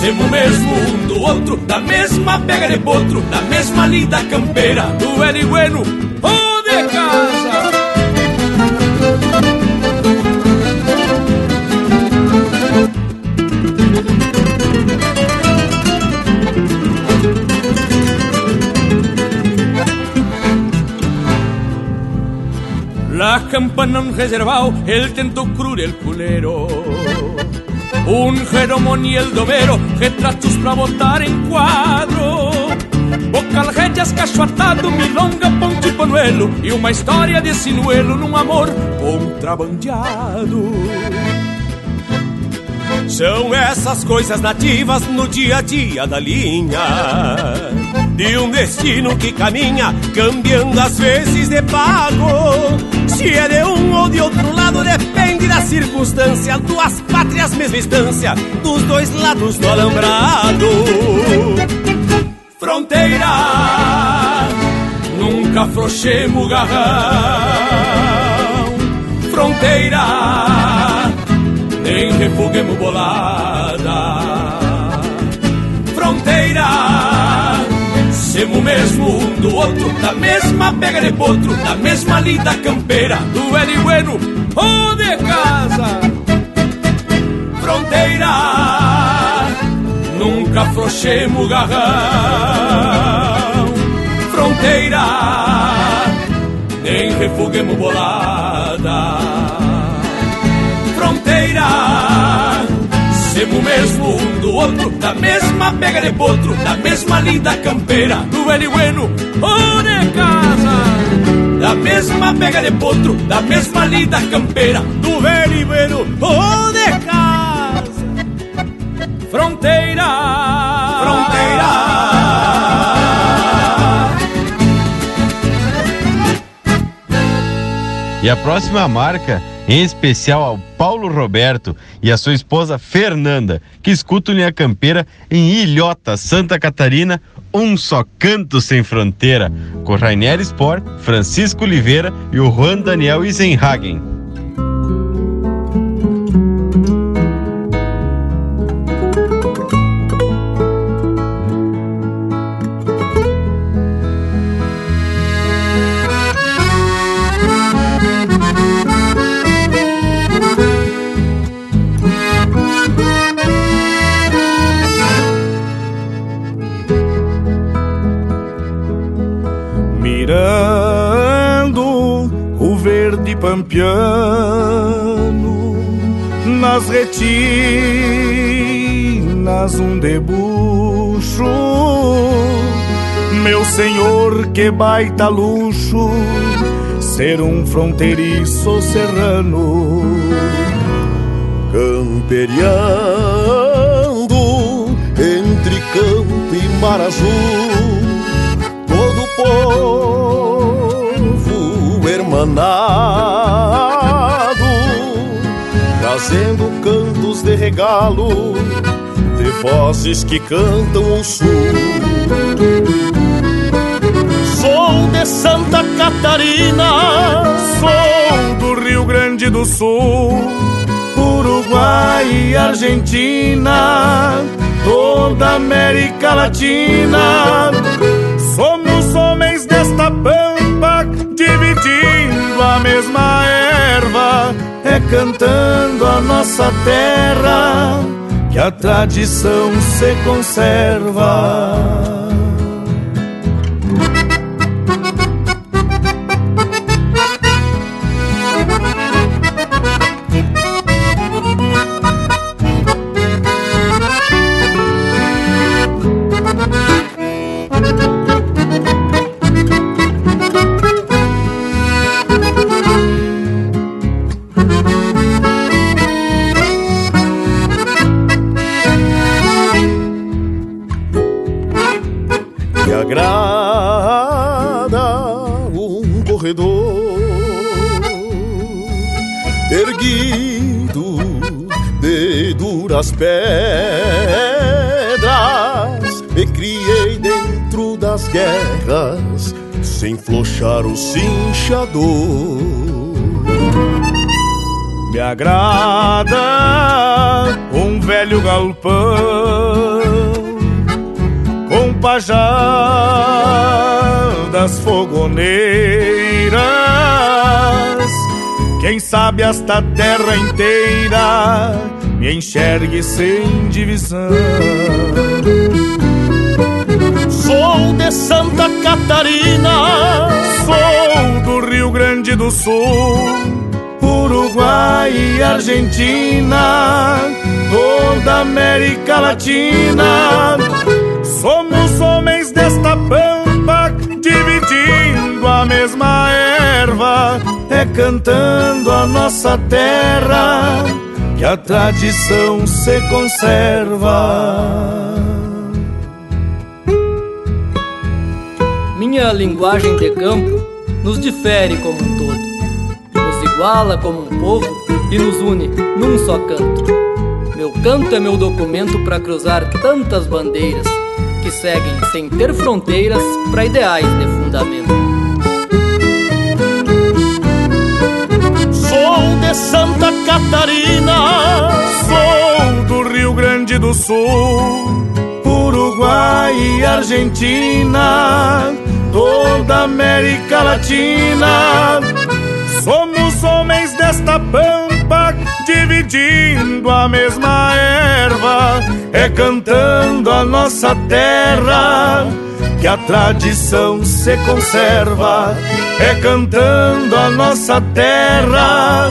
Semo mesmo um do outro, da mesma pega de potro, da mesma lida campeira, do Eli Bueno ou de casa. La campana un reservado, el tento crur el culero. Un jeromón y el dovero, retratos pra botar en cuadro. Bocal rédeas, cacho atado, milonga, ponte e panuelo. E uma história de sinuelo num amor contrabandeado. São essas coisas nativas no dia a dia da linha De um destino que caminha, cambiando às vezes de pago. Se é de um ou de outro lado, depende da circunstância Duas pátrias, mesma instância, dos dois lados do alambrado. Fronteira, nunca afrouxemos garrão. Fronteira, nem refuguemos bolada. Fronteira, semo mesmo um do outro, da mesma pega de potro, da mesma lida campeira, do Eli Bueno ou de casa. Fronteira, nunca afrouxemos garrão. Fronteira, nem refuguemos bolada fronteira Semo mesmo outro Da mesma pega de potro Da mesma linda campeira Do Eli Bueno ou de casa Da mesma pega de potro, da mesma lida campeira, do velho bueno ou de casa. Fronteira, fronteira. E a próxima marca, em especial ao Paulo Roberto e a sua esposa Fernanda, que escutam Linha Campeira em Ilhota, Santa Catarina, um só canto sem fronteira, com Rainier Sport, Francisco Oliveira e o Juan Daniel Isenhagen. Pampiano nas retinas um debuxo meu senhor que baita luxo ser um fronteiriço serrano. Camperiando entre campo e mar azul todo povo hermanado trazendo cantos de regalo de vozes que cantam o sul. Sou de Santa Catarina, sou do Rio Grande do Sul, Uruguai e Argentina, toda América Latina. Somos homens desta pampa, dividindo a mesma erva é cantando a nossa terra que a tradição se conserva. Sem flochar o cinchador. Me agrada um velho galpão com pajadas fogoneiras. Quem sabe esta terra inteira me enxergue sem divisão. Sou de Santa Catarina, sou do Rio Grande do Sul, Uruguai e Argentina, toda América Latina. Somos homens desta pampa, dividindo a mesma erva, é cantando a nossa terra que a tradição se conserva. Minha linguagem de campo nos difere como um todo, nos iguala como um povo e nos une num só canto. Meu canto é meu documento para cruzar tantas bandeiras que seguem sem ter fronteiras para ideais de fundamento. de Santa Catarina, sou do Rio Grande do Sul, Uruguai e Argentina, toda América Latina. Somos homens desta pampa, dividindo a mesma erva, é cantando a nossa terra que a tradição se conserva, é cantando a nossa terra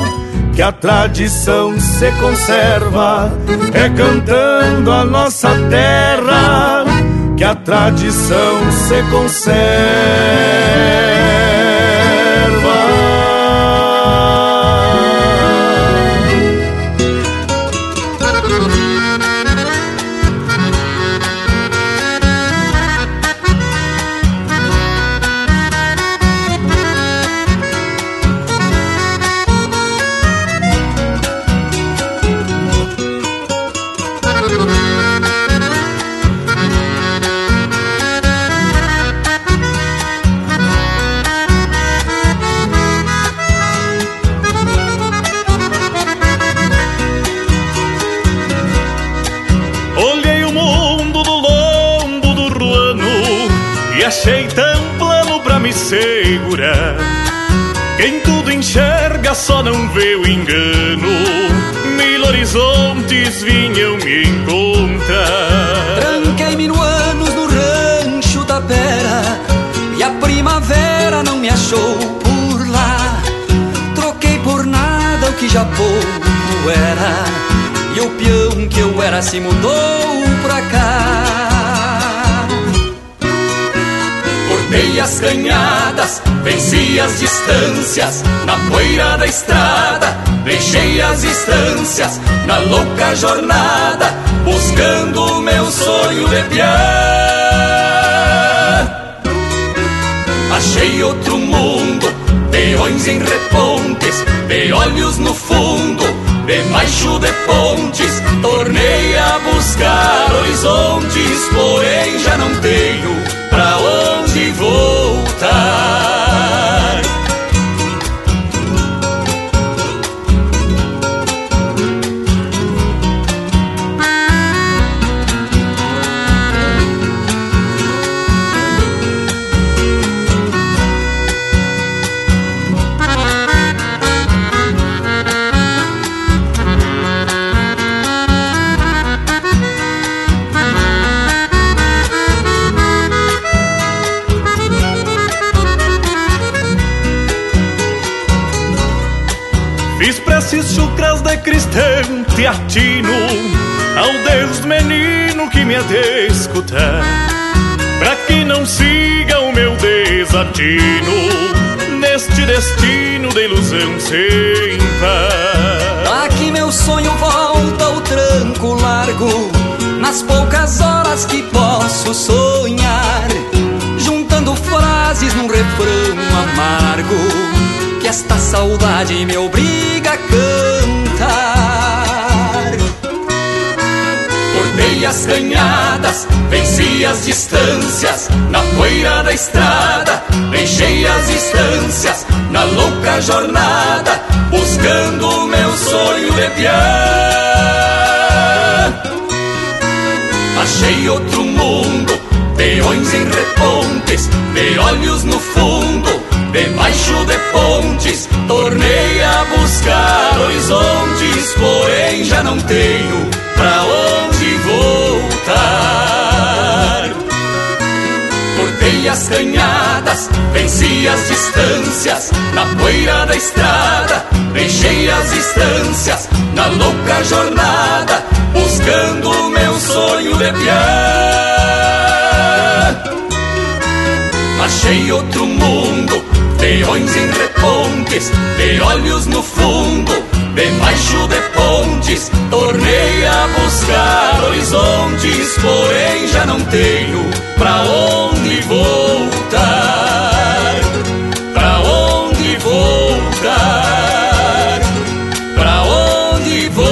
que a tradição se conserva. É cantando a nossa terra que a tradição se conserva. Segurar. Quem tudo enxerga só não vê o engano. Mil horizontes vinham me encontrar. Tranquei-me no anos no rancho da pera E a primavera não me achou por lá Troquei por nada o que já pouco era E o peão que eu era se mudou pra cá Cortei as canhadas, venci as distâncias Na poeira da estrada, deixei as estâncias Na louca jornada, buscando o meu sonho de piar Achei outro mundo, peões em repontes De olhos no fundo, debaixo de pontes Tornei a buscar horizontes Porém já não tenho voltar cristão teatino Ao Deus menino que me há de escutar Pra que não siga o meu desatino Neste destino de ilusão sem par Aqui meu sonho volta ao tranco largo Nas poucas horas que posso sonhar Juntando frases num refrão amargo Que esta saudade me obriga a cantar. Cortei as canhadas, venci as distâncias Na poeira da estrada, deixei as estâncias Na louca jornada, buscando o meu sonho de piar Achei outro mundo, peões em repontes De olhos no fundo, debaixo de pontes Tornei a buscar horizontes. Porém já não tenho pra onde voltar. Cortei as canhadas, venci as distâncias. Na poeira da estrada, deixei as estâncias Na louca jornada, buscando o meu sonho de piar. Achei outro mundo, peões em repontes De olhos no fundo, debaixo de pontes Tornei a buscar horizontes Porém já não tenho pra onde voltar. Pra onde voltar? Pra onde voltar?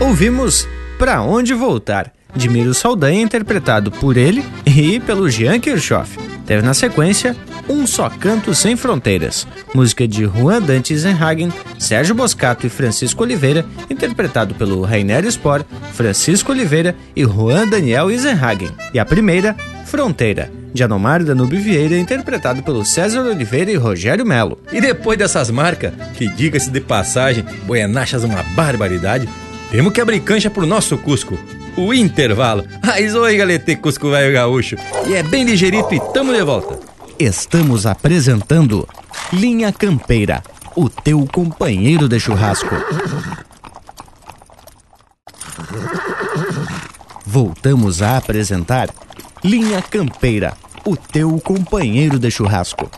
Ouvimos Pra Onde Voltar, de Miro Saldanha, interpretado por ele e pelo Jean Kirchhoff. Teve na sequência Um Só Canto Sem Fronteiras, música de Juan Dante Eisenhagen, Sérgio Boscato e Francisco Oliveira, interpretado pelo Rainer Spor, Francisco Oliveira e Juan Daniel Eisenhagen. E a primeira, Fronteira, de Anomar Danube Vieira, interpretado pelo César Oliveira e Rogério Melo. E depois dessas marcas, que diga-se de passagem, boianachas uma barbaridade, temos que abrir cancha pro nosso Cusco. O intervalo. Mas oi, galete Cusco velho gaúcho. E é bem ligeirito e tamo de volta. Estamos apresentando Linha Campeira, o teu companheiro de churrasco. Voltamos a apresentar Linha Campeira, o teu companheiro de churrasco.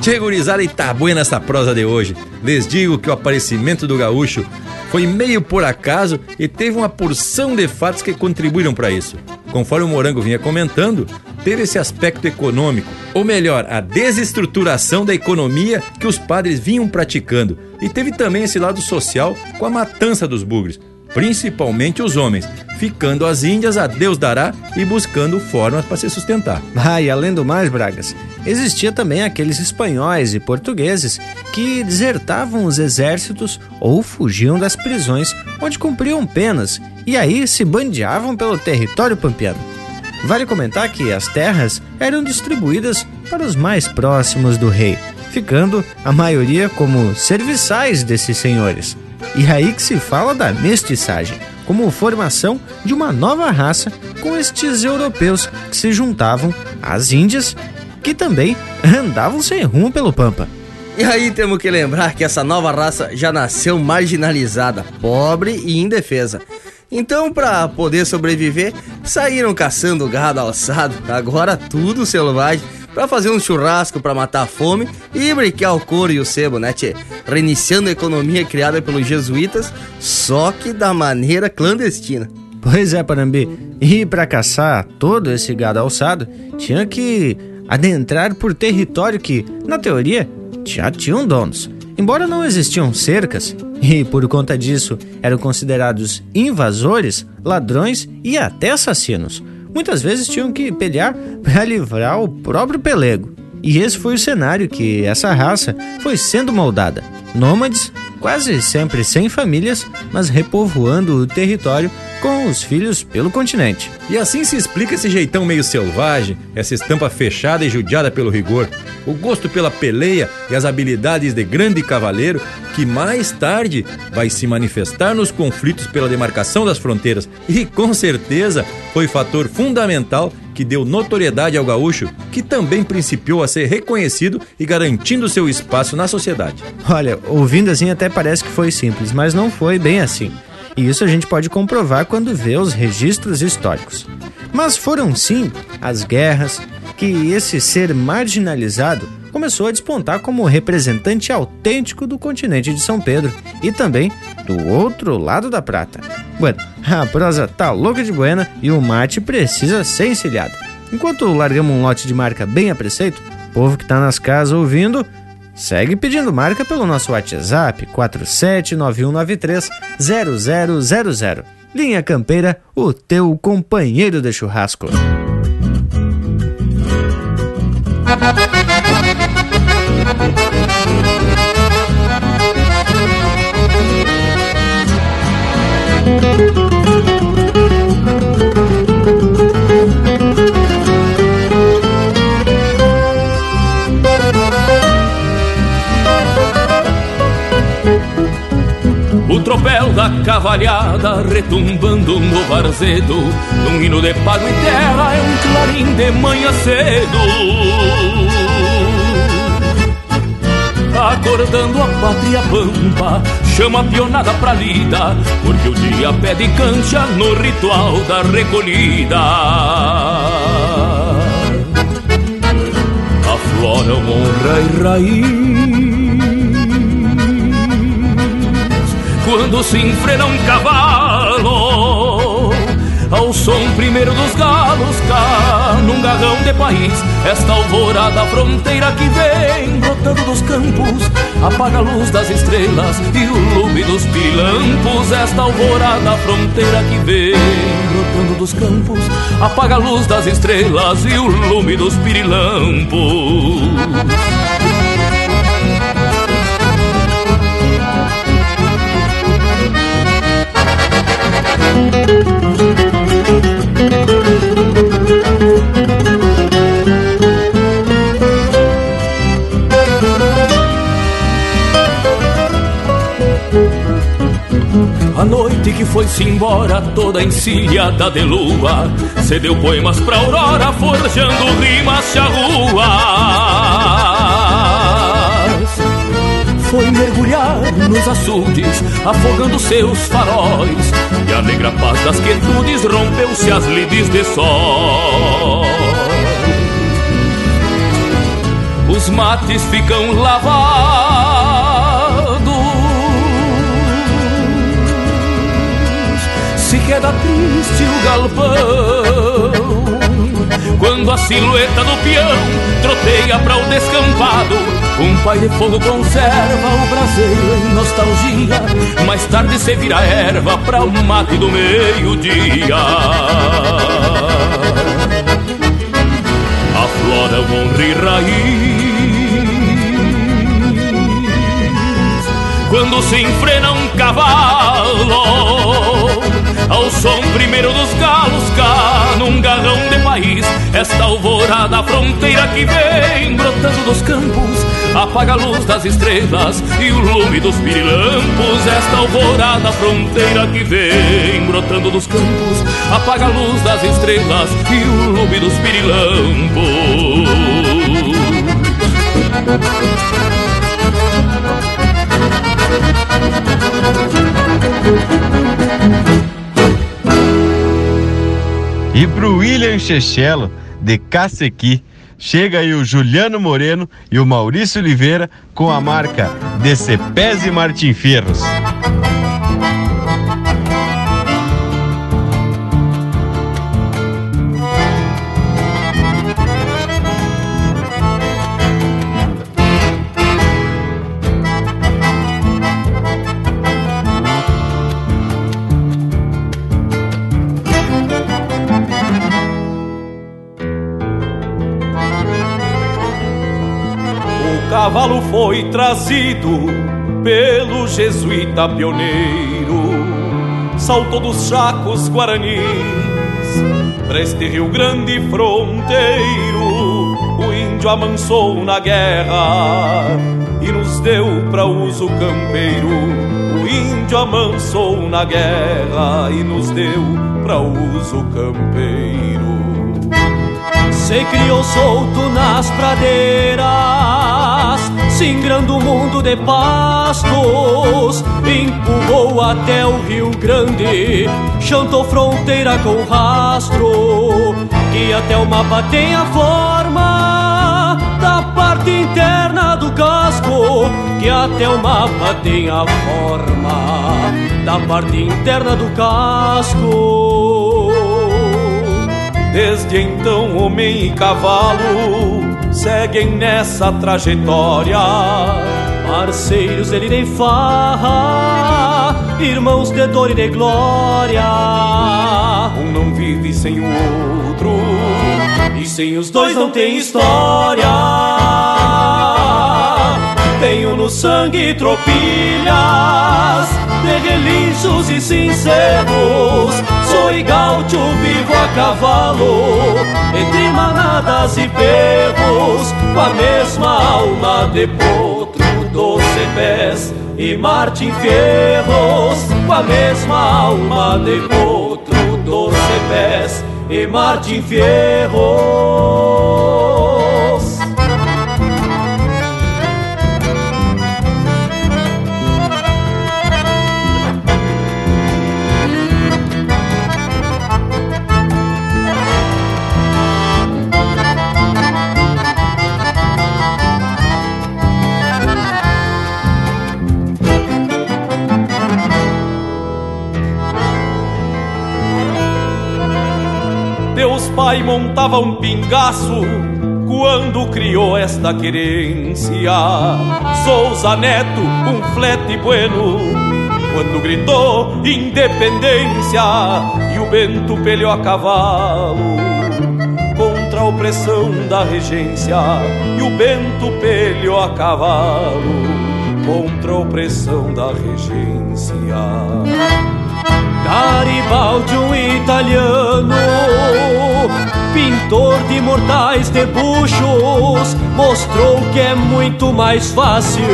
Tchê, gurizada, e tá boa nessa prosa de hoje. Les digo que o aparecimento do gaúcho foi meio por acaso e teve uma porção de fatos que contribuíram para isso. Conforme o Morango vinha comentando, teve esse aspecto econômico, ou melhor, a desestruturação da economia que os padres vinham praticando, e teve também esse lado social com a matança dos bugres, principalmente os homens, ficando as índias a Deus dará e buscando formas para se sustentar. Ah, e além do mais, Bragas, existia também aqueles espanhóis e portugueses que desertavam os exércitos ou fugiam das prisões onde cumpriam penas e aí se bandeavam pelo território pampiano. Vale comentar que as terras eram distribuídas para os mais próximos do rei, ficando a maioria como serviçais desses senhores. E aí que se fala da mestiçagem, como formação de uma nova raça com estes europeus que se juntavam às índias, que também andavam sem rumo pelo Pampa. E aí temos que lembrar que essa nova raça já nasceu marginalizada, pobre e indefesa. Então, para poder sobreviver, saíram caçando gado alçado, agora tudo selvagem, para fazer um churrasco para matar a fome e brincar o couro e o sebo, né, tchê? Reiniciando a economia criada pelos jesuítas, só que da maneira clandestina. Pois é, Parambi. E para caçar todo esse gado alçado, tinha que adentrar por território que, na teoria, já tinham donos. Embora não existiam cercas, e por conta disso eram considerados invasores, ladrões e até assassinos. Muitas vezes tinham que pelear para livrar o próprio pelego. E esse foi o cenário que essa raça foi sendo moldada. Nômades, quase sempre sem famílias, mas repovoando o território com os filhos pelo continente. E assim se explica esse jeitão meio selvagem, essa estampa fechada e judiada pelo rigor, o gosto pela peleia e as habilidades de grande cavaleiro que mais tarde vai se manifestar nos conflitos pela demarcação das fronteiras e com certeza foi fator fundamental que deu notoriedade ao gaúcho, que também principiou a ser reconhecido e garantindo seu espaço na sociedade. Olha, ouvindo assim até parece que foi simples, mas não foi bem assim. E isso a gente pode comprovar quando vê os registros históricos. Mas foram sim as guerras que esse ser marginalizado começou a despontar como representante autêntico do continente de São Pedro e também do outro lado da prata. Bueno, a prosa tá louca de buena e o mate precisa ser encilhado. Enquanto largamos um lote de marca bem a preceito, o povo que tá nas casas ouvindo Segue pedindo marca pelo nosso WhatsApp 4791930000. Linha Campeira, o teu companheiro de churrasco. O tropel da cavalhada retumbando no varzedo Num hino de pago e terra é um clarim de manhã cedo. Acordando a pátria pampa Chama a pionada pra lida Porque o dia pede cancha no ritual da recolhida. Aflora honra e raiz quando se enfrena um cavalo ao som primeiro dos galos cá num garrão de país esta alvorada fronteira que vem brotando dos campos apaga a luz das estrelas e o lume dos pirilampos esta alvorada fronteira que vem brotando dos campos apaga a luz das estrelas e o lume dos pirilampos A noite que foi-se embora, toda encilhada de lua, cedeu poemas pra aurora, forjando rimas charruas. Foi nos açudes, afogando seus faróis, e a negra paz das quietudes rompeu-se as lides de sol. Os mates ficam lavados Se queda triste o galpão Quando a silhueta do peão troteia para o descampado Um pai de fogo conserva o braseiro em nostalgia. Mais tarde se vira erva para o mate do meio-dia. Aflora o honra e raiz. Quando se enfrena um cavalo ao som primeiro dos galos cá num garrão de país Esta alvorada fronteira que vem brotando dos campos Apaga a luz das estrelas e o lume dos pirilampos. Esta alvorada fronteira que vem brotando dos campos. Apaga a luz das estrelas e o lume dos pirilampos. E pro William Chechelo, de Cacequi, chega aí o Juliano Moreno e o Maurício Oliveira com a marca DC Pés e Martin Ferros. Cavalo foi trazido pelo jesuíta pioneiro, saltou dos chacos guaranis para este Rio Grande fronteiro. O índio amansou na guerra e nos deu para uso campeiro. O índio amansou na guerra e nos deu para uso campeiro. Se criou solto nas pradeiras, singrando o mundo de pastos. Empurrou até o Rio Grande, chantou fronteira com rastro. Que até o mapa tem a forma da parte interna do casco. Que até o mapa tem a forma da parte interna do casco. Desde então, homem e cavalo seguem nessa trajetória. Parceiros de farra, irmãos de dor e de glória. Um não vive sem o outro, e sem os dois não tem história. Tenho no sangue tropilhas de relinchos e sinceros. Sou gaúcho, vivo a cavalo, entre manadas e perros, com a mesma alma de potro, doce pés e Martin Fierros, com a mesma alma de potro, doce pés e Martin Fierros. Montava um pingaço quando criou esta querência. Souza Neto, um flete bueno, quando gritou independência e o Bento pelhou a cavalo contra a opressão da regência e o Bento pelhou a cavalo contra a opressão da regência. Garibaldi, um italiano, pintor de mortais debuxos, mostrou que é muito mais fácil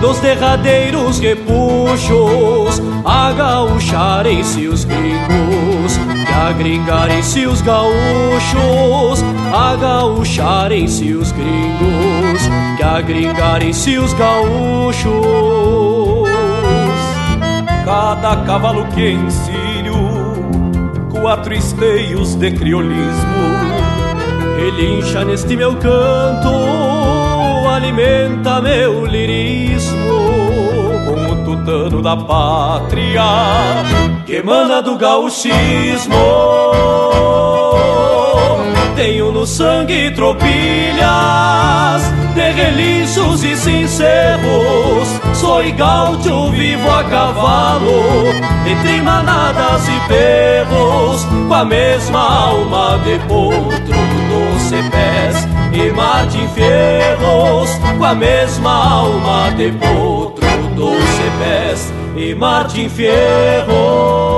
nos derradeiros repuxos agaucharem-se os gringos, que agringarem-se os gaúchos, agaucharem-se os gringos, que agringarem-se os gaúchos. Cada cavalo que encilho, quatro esteios de criolismo. Relincha neste meu canto, alimenta meu lirismo. Com o tutano da pátria, que emana do gauchismo. Tenho no sangue tropilhas de relinchos e cincerros. Sou gaúcho vivo a cavalo, entre manadas e perros, com a mesma alma de potro, doce pés e Martim Fierros, com a mesma alma de potro, doce pés e Martim Fierros.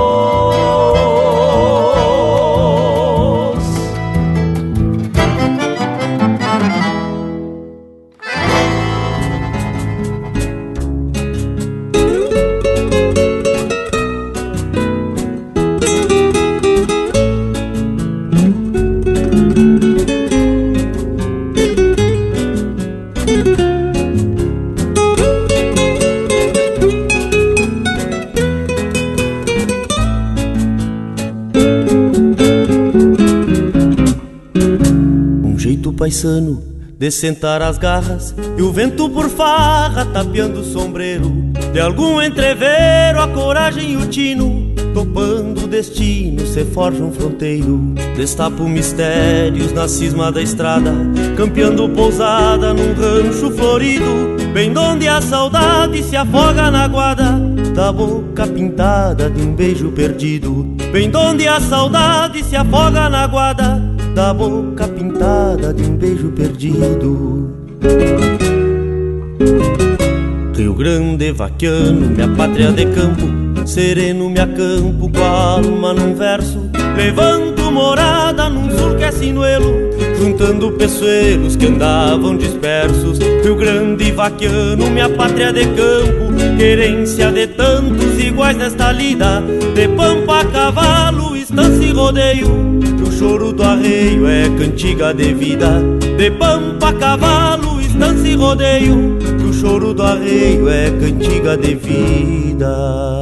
Paisano de sentar as garras e o vento por farra tapeando o sombreiro. De algum entreveiro a coragem e o tino topando o destino se forja um fronteiro. Destapo mistérios na cisma da estrada campeando pousada num rancho florido. Bem donde a saudade se afoga na guarda da boca pintada de um beijo perdido. Bem donde a saudade se afoga na guarda da boca pintada de um beijo perdido. Rio Grande, vaquiano, minha pátria de campo, sereno me acampo com a alma num verso. Levanto morada num sul que é sinuelo, juntando peçoeiros que andavam dispersos. Rio Grande, vaquiano, minha pátria de campo, querência de tantos iguais nesta lida, de pampa cavalo, estância e rodeio. Choro do arreio é cantiga de vida. De pampa, cavalo, estância e rodeio. Que o choro do arreio é cantiga de vida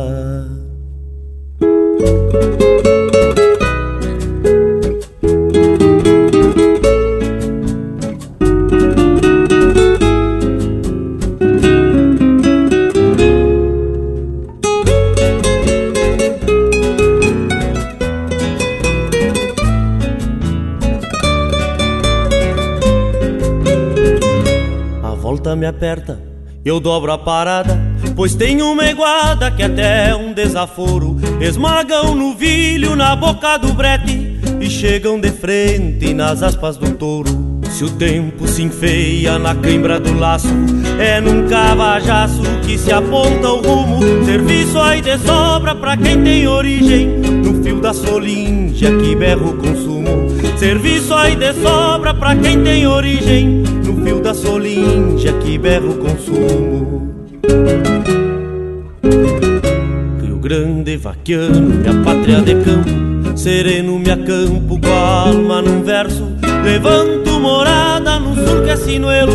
me aperta, eu dobro a parada, pois tem uma iguada que até um desaforo esmagam no vilho na boca do brete e chegam de frente nas aspas do touro. Se o tempo se enfeia na cãibra do laço, é num cavajaço que se aponta o rumo. Serviço aí de sobra pra quem tem origem, no fio da solinja que berra o consumo. Serviço aí de sobra pra quem tem origem, fio da solinja que berra o consumo. Rio Grande, vaquiano, minha pátria de campo, sereno me acampo com a alma num verso. Levanto morada no sul que é sinuelo,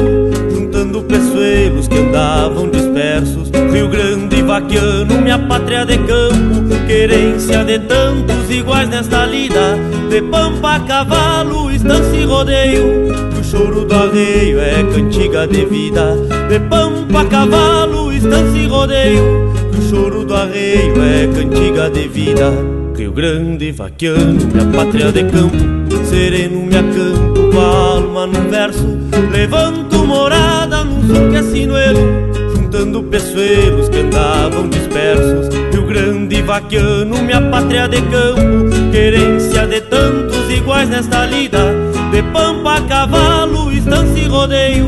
juntando peçoelos que andavam dispersos. Rio Grande, vaquiano, minha pátria de campo, querência de tantos iguais nesta lida, de pampa, cavalo, estância e rodeio choro do arreio é cantiga de vida. De pampa, cavalo, estância e rodeio. O choro do arreio é cantiga de vida. Rio Grande, vaquiano, minha pátria de campo. Sereno me acampo com a alma num verso. Levanto morada num sul que é Juntando peçoeiros que andavam dispersos. Rio Grande, vaquiano, minha pátria de campo. Querência de tantos iguais nesta lida de pampa, cavalo, estância e rodeio.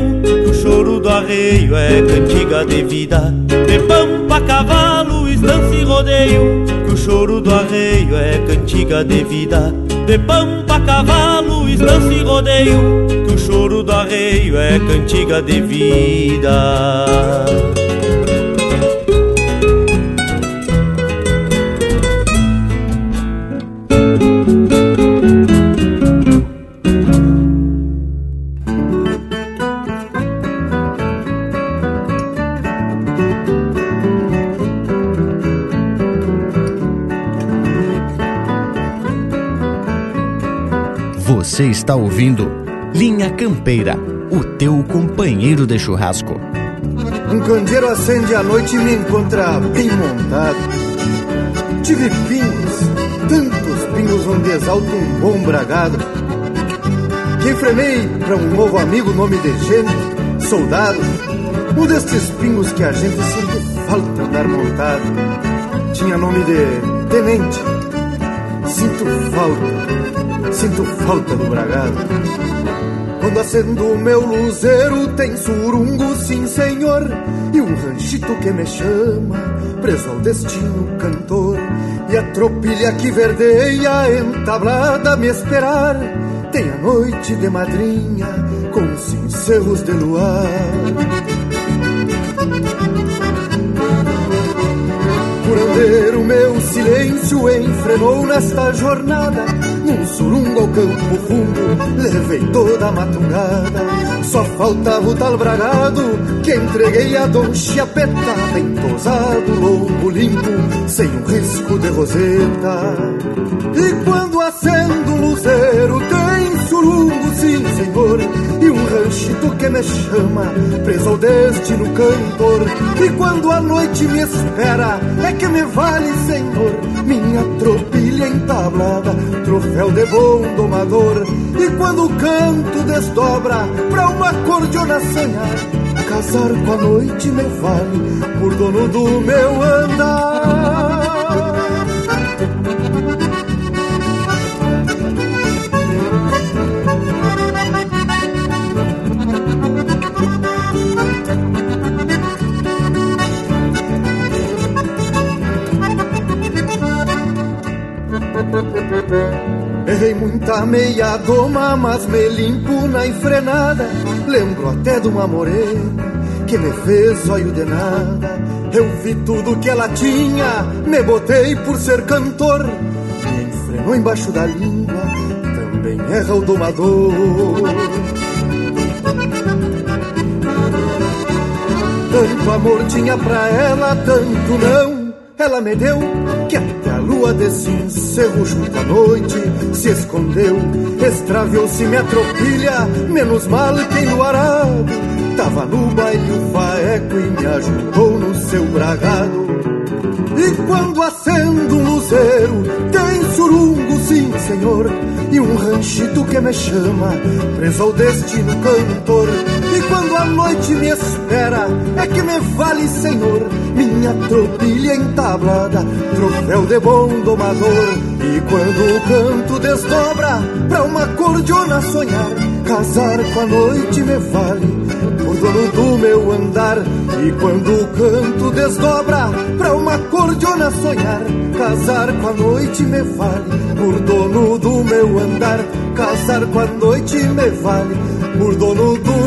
O choro do arreio é cantiga de vida. De pampa, cavalo, estância e rodeio. Que o choro do arreio é cantiga de vida. De pampa, cavalo, estância e rodeio. Que o choro do arreio é cantiga de vida está ouvindo Linha Campeira, o teu companheiro de churrasco. Um candeeiro acende à noite e me encontra bem montado. Tive pingos, tantos pingos onde exalta um bom bragado. que enfrenei para um novo amigo, nome de gente, soldado, um destes pingos que a gente sente falta andar montado. Tinha nome de tenente. Sinto falta, sinto falta do bragado. Quando acendo o meu luzeiro tem surungo, sim senhor E um ranchito que me chama, preso ao destino cantor. E a tropilha que verdeia entablada me esperar. Tem a noite de madrinha com cincerros de luar silêncio enfrenou nesta jornada num surungo ao campo fundo, levei toda a matungada. Só faltava o tal bragado que entreguei a Dom bem tosado, longo, limpo, sem um risco de roseta. E quando acendo que me chama, preso ao destino cantor. E quando a noite me espera, é que me vale, senhor, minha tropilha entablada, troféu de bom domador. E quando o canto desdobra pra uma cordiona sonhar, casar com a noite me vale por dono do meu andar. Meia doma, mas me limpo na enfrenada. Lembro até de uma morena que me fez olho de nada. Eu vi tudo que ela tinha, me botei por ser cantor. Me enfrenou embaixo da língua, também erra o domador. Tanto amor tinha pra ela, tanto não, ela me deu lua desse encerro junto à noite se escondeu. Extraviou-se minha tropilha, menos mal que enluarado. Tava no baile o faeco e me ajudou no seu bragado. E quando acendo um luzeiro, tem surungo, sim senhor, e um ranchito que me chama, preso ao destino cantor. A noite me espera, é que me vale, senhor, minha tropilha entablada, troféu de bom domador. E quando o canto desdobra pra uma cordiona sonhar, casar com a noite me vale, por dono do meu andar. E quando o canto desdobra pra uma cordiona sonhar, casar com a noite me vale, por dono do meu andar. Casar com a noite me vale, por dono do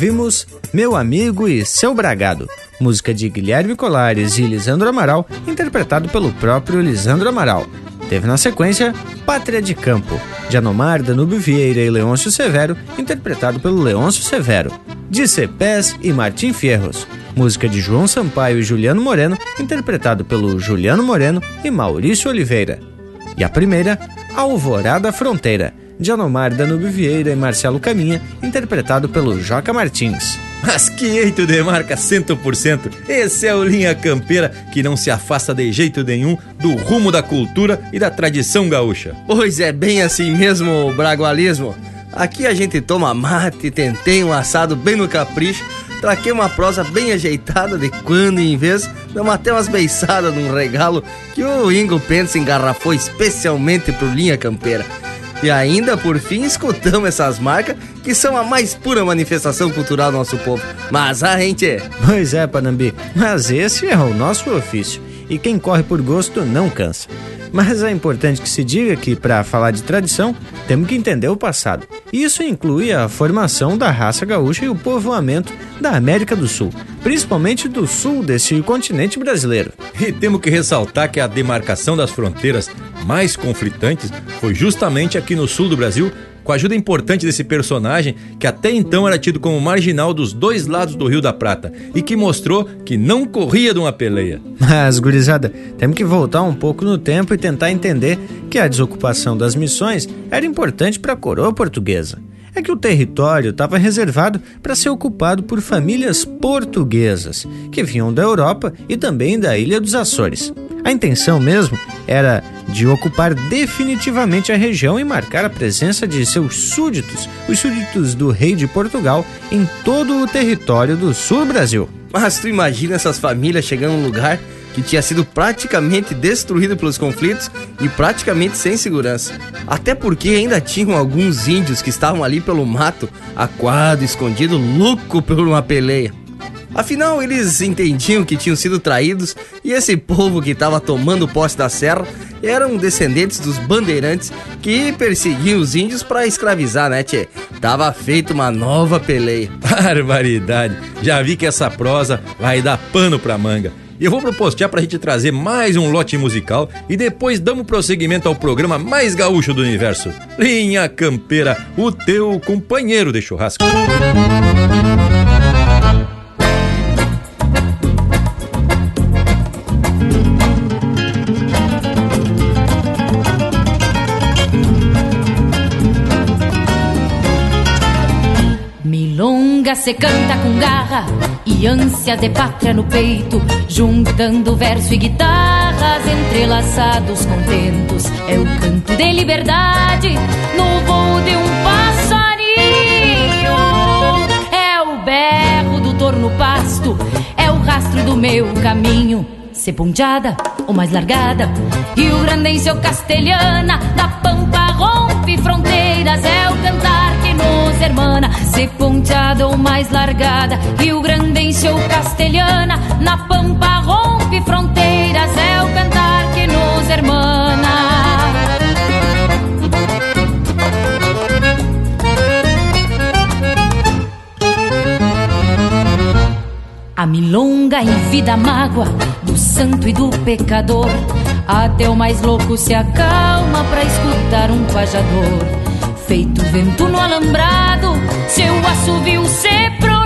ouvimos Meu Amigo e Seu Bragado, música de Guilherme Colares e Lisandro Amaral, interpretado pelo próprio Lisandro Amaral. Teve na sequência Pátria de Campo, de Anomar, Danúbio Vieira e Leôncio Severo, interpretado pelo Leôncio Severo. De Cepés e Martim Fierros, música de João Sampaio e Juliano Moreno, interpretado pelo Juliano Moreno e Maurício Oliveira. E a primeira, Alvorada Fronteira, de Anomar Danúbio Vieira e Marcelo Caminha, interpretado pelo Joca Martins. Mas que eito de marca 100%! Esse é o Linha Campeira que não se afasta de jeito nenhum do rumo da cultura e da tradição gaúcha. Pois é, bem assim mesmo o bragualismo. Aqui a gente toma mate, tentei um assado bem no capricho, traquei uma prosa bem ajeitada de quando em vez, damos até umas beiçadas num regalo que o Ingo Pence engarrafou especialmente pro Linha Campeira. E ainda, por fim, escutamos essas marcas que são a mais pura manifestação cultural do nosso povo. Mas a gente. Pois é, Panambi, mas esse é o nosso ofício. E quem corre por gosto não cansa. Mas é importante que se diga que, para falar de tradição, temos que entender o passado. Isso inclui a formação da raça gaúcha e o povoamento da América do Sul, principalmente do sul desse continente brasileiro. E temos que ressaltar que a demarcação das fronteiras mais conflitantes foi justamente aqui no sul do Brasil, com a ajuda importante desse personagem que até então era tido como marginal dos dois lados do Rio da Prata e que mostrou que não corria de uma peleia. [LAUGHS] Mas, gurizada, temos que voltar um pouco no tempo e tentar entender que a desocupação das missões era importante para a coroa portuguesa é que o território estava reservado para ser ocupado por famílias portuguesas que vinham da Europa e também da Ilha dos Açores. A intenção mesmo era de ocupar definitivamente a região e marcar a presença de seus súditos, os súditos do rei de Portugal, em todo o território do sul Brasil. Mas tu imagina essas famílias chegando num lugar que tinha sido praticamente destruído pelos conflitos e praticamente sem segurança. Até porque ainda tinham alguns índios que estavam ali pelo mato, aquado, escondido, louco por uma peleia. Afinal, eles entendiam que tinham sido traídos e esse povo que estava tomando posse da serra eram descendentes dos bandeirantes que perseguiam os índios para escravizar, né, tchê? Tava feita uma nova peleia. [LAUGHS] Barbaridade! Já vi que essa prosa vai dar pano pra manga. Eu vou propostear pra gente trazer mais um lote musical e depois damos prosseguimento ao programa mais gaúcho do universo. Linha Campeira, o teu companheiro de churrasco. Milonga se canta com garra e ânsia de pátria no peito, juntando verso e guitarras entrelaçados contentos. É o canto de liberdade no voo de um passarinho. É o berro do torno pasto, é o rastro do meu caminho. Se ponteada ou mais largada, Rio Grandense ou castelhana, da pampa rompe fronteiras, é o cantar nos hermana. Se ponteada ou mais largada, Rio Grandense ou castelhana, na pampa rompe fronteiras, é o cantar que nos hermana. A milonga vida mágoa do santo e do pecador. Até o mais louco se acalma pra escutar um pajador. Feito vento no alambrado, seu assovio se prolonga.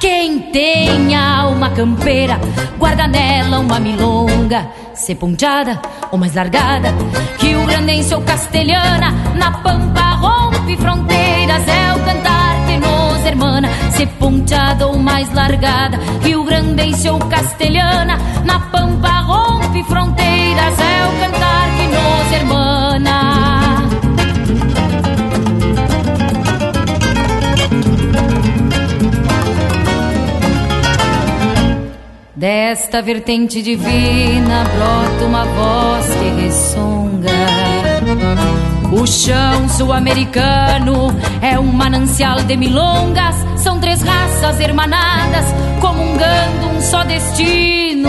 Quem tem alma campeira, guarda nela uma milonga. Se ponteada ou mais largada, Rio Grandense ou castelhana, na pampa rompe fronteiras, é o cantar hermana. Se ponteada ou mais largada, Rio Grandense ou castelhana, na pampa rompe fronteiras, é o cantar que nos hermana. Desta vertente divina brota uma voz que ressonga. O chão sul-americano é um manancial de milongas. São três raças hermanadas, comungando um só destino.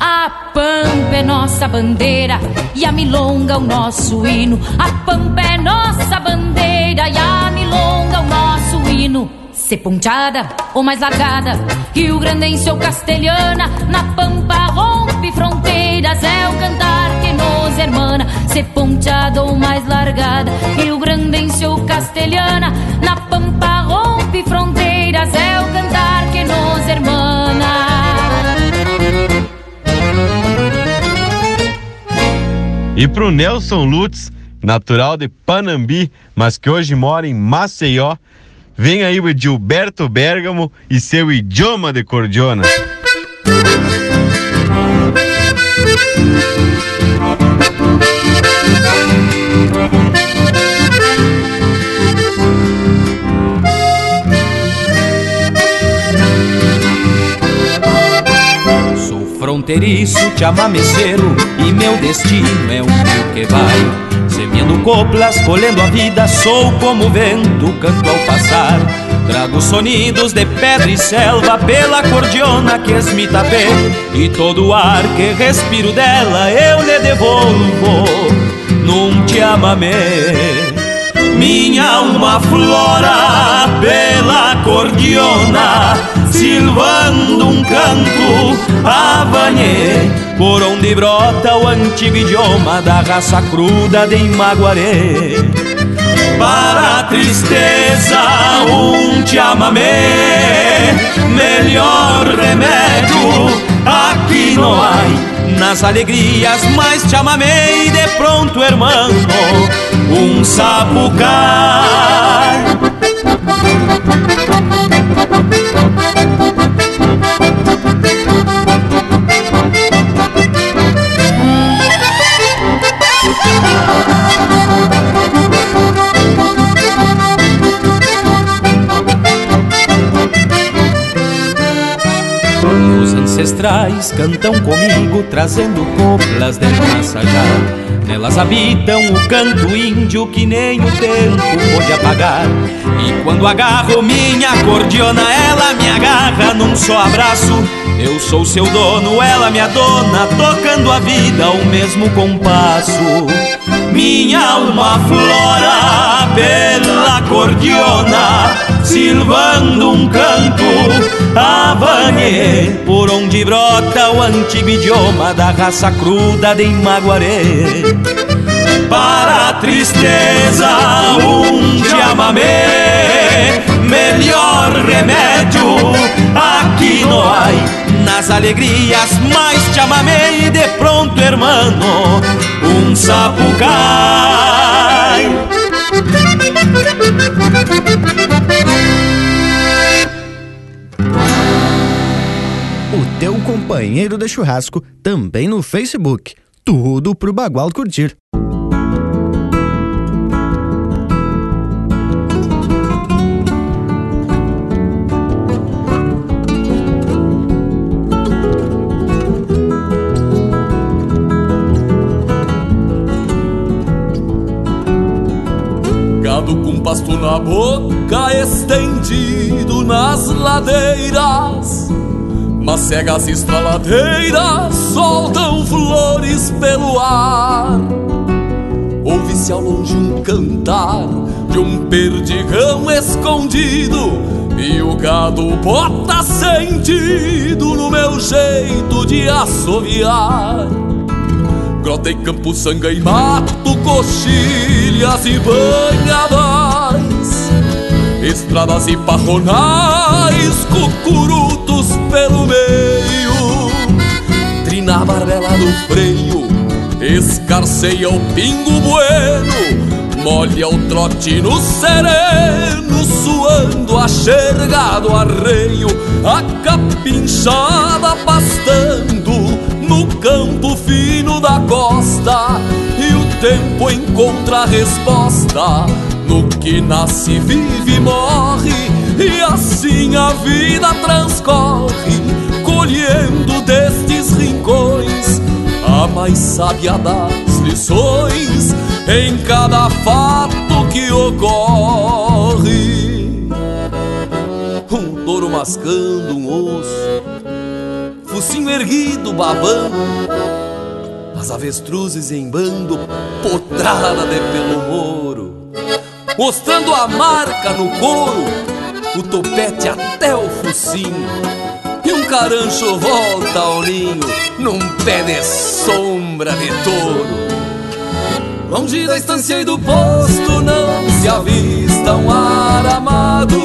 A pampa é nossa bandeira e a milonga o nosso hino. A pampa é nossa bandeira e a milonga o nosso hino. Se ponteada ou mais largada, Rio Grandense ou castelhana, na pampa rompe fronteiras, é o cantar hermana. Se ponteada ou mais largada, Rio Grandense ou castelhana, na pampa rompe fronteiras, é o cantar que nos hermana. E pro Nelson Lutz, natural de Panambi, mas que hoje mora em Maceió, vem aí o Gilberto Bergamo e seu idioma de cordiona. Sou fronteiriço, chamameceiro e meu destino é o rio que vai. Semeando coplas, colhendo a vida, sou como o vento, canto ao passar. Trago sonidos de pedra e selva pela cordiona que esmita bem. E todo o ar que respiro dela eu lhe devolvo num te amamê. Minha alma flora pela cordiona, silvando um canto avanhê por onde brota o antigo idioma da raça cruda de Imaguaré. Para a tristeza, um chamamé, melhor remédio aqui não há. Nas alegrias mais chamamé e de pronto, hermano, um sapucar. Ancestrais cantam comigo, trazendo coplas del Massajar. Nelas habitam o canto índio que nem o tempo pode apagar. E quando agarro minha acordeona, ela me agarra num só abraço. Eu sou seu dono, ela minha dona, tocando a vida ao mesmo compasso. Minha alma flora pela acordeona, silvando um canto Avanhe, por onde brota o antigo idioma da raça cruda de Imaguaré. Para a tristeza, um chamamé, melhor remédio aqui não há. Nas alegrias, mais chamamé e de pronto, hermano, um sapucai. Teu companheiro de churrasco também no Facebook. Tudo pro Bagual curtir. Gado com pasto na boca, estendido nas ladeiras. Mas cegas estraladeiras soltam flores pelo ar. Ouve-se ao longe um cantar de um perdigão escondido. E o gado bota sentido no meu jeito de assoviar. Grota e campo, sanga e mato, coxilhas e banhadais Estradas e parronais, cucurutos pelo meio Trina a barbela do freio, escarceia o pingo bueno Molha o trote no sereno, suando a xerga do arreio A capinchada pastando no campo fino da costa e o tempo encontra a resposta no que nasce, vive e morre e assim a vida transcorre colhendo destes rincões a mais sábia das lições em cada fato que ocorre. Um touro mascando um osso focinho erguido, babando, as avestruzes em bando, potrada de pelo moro, mostrando a marca no couro, o topete até o focinho, e um carancho volta ao ninho, num pé de sombra de touro. Longe da estância e do posto não se avista um ar amado,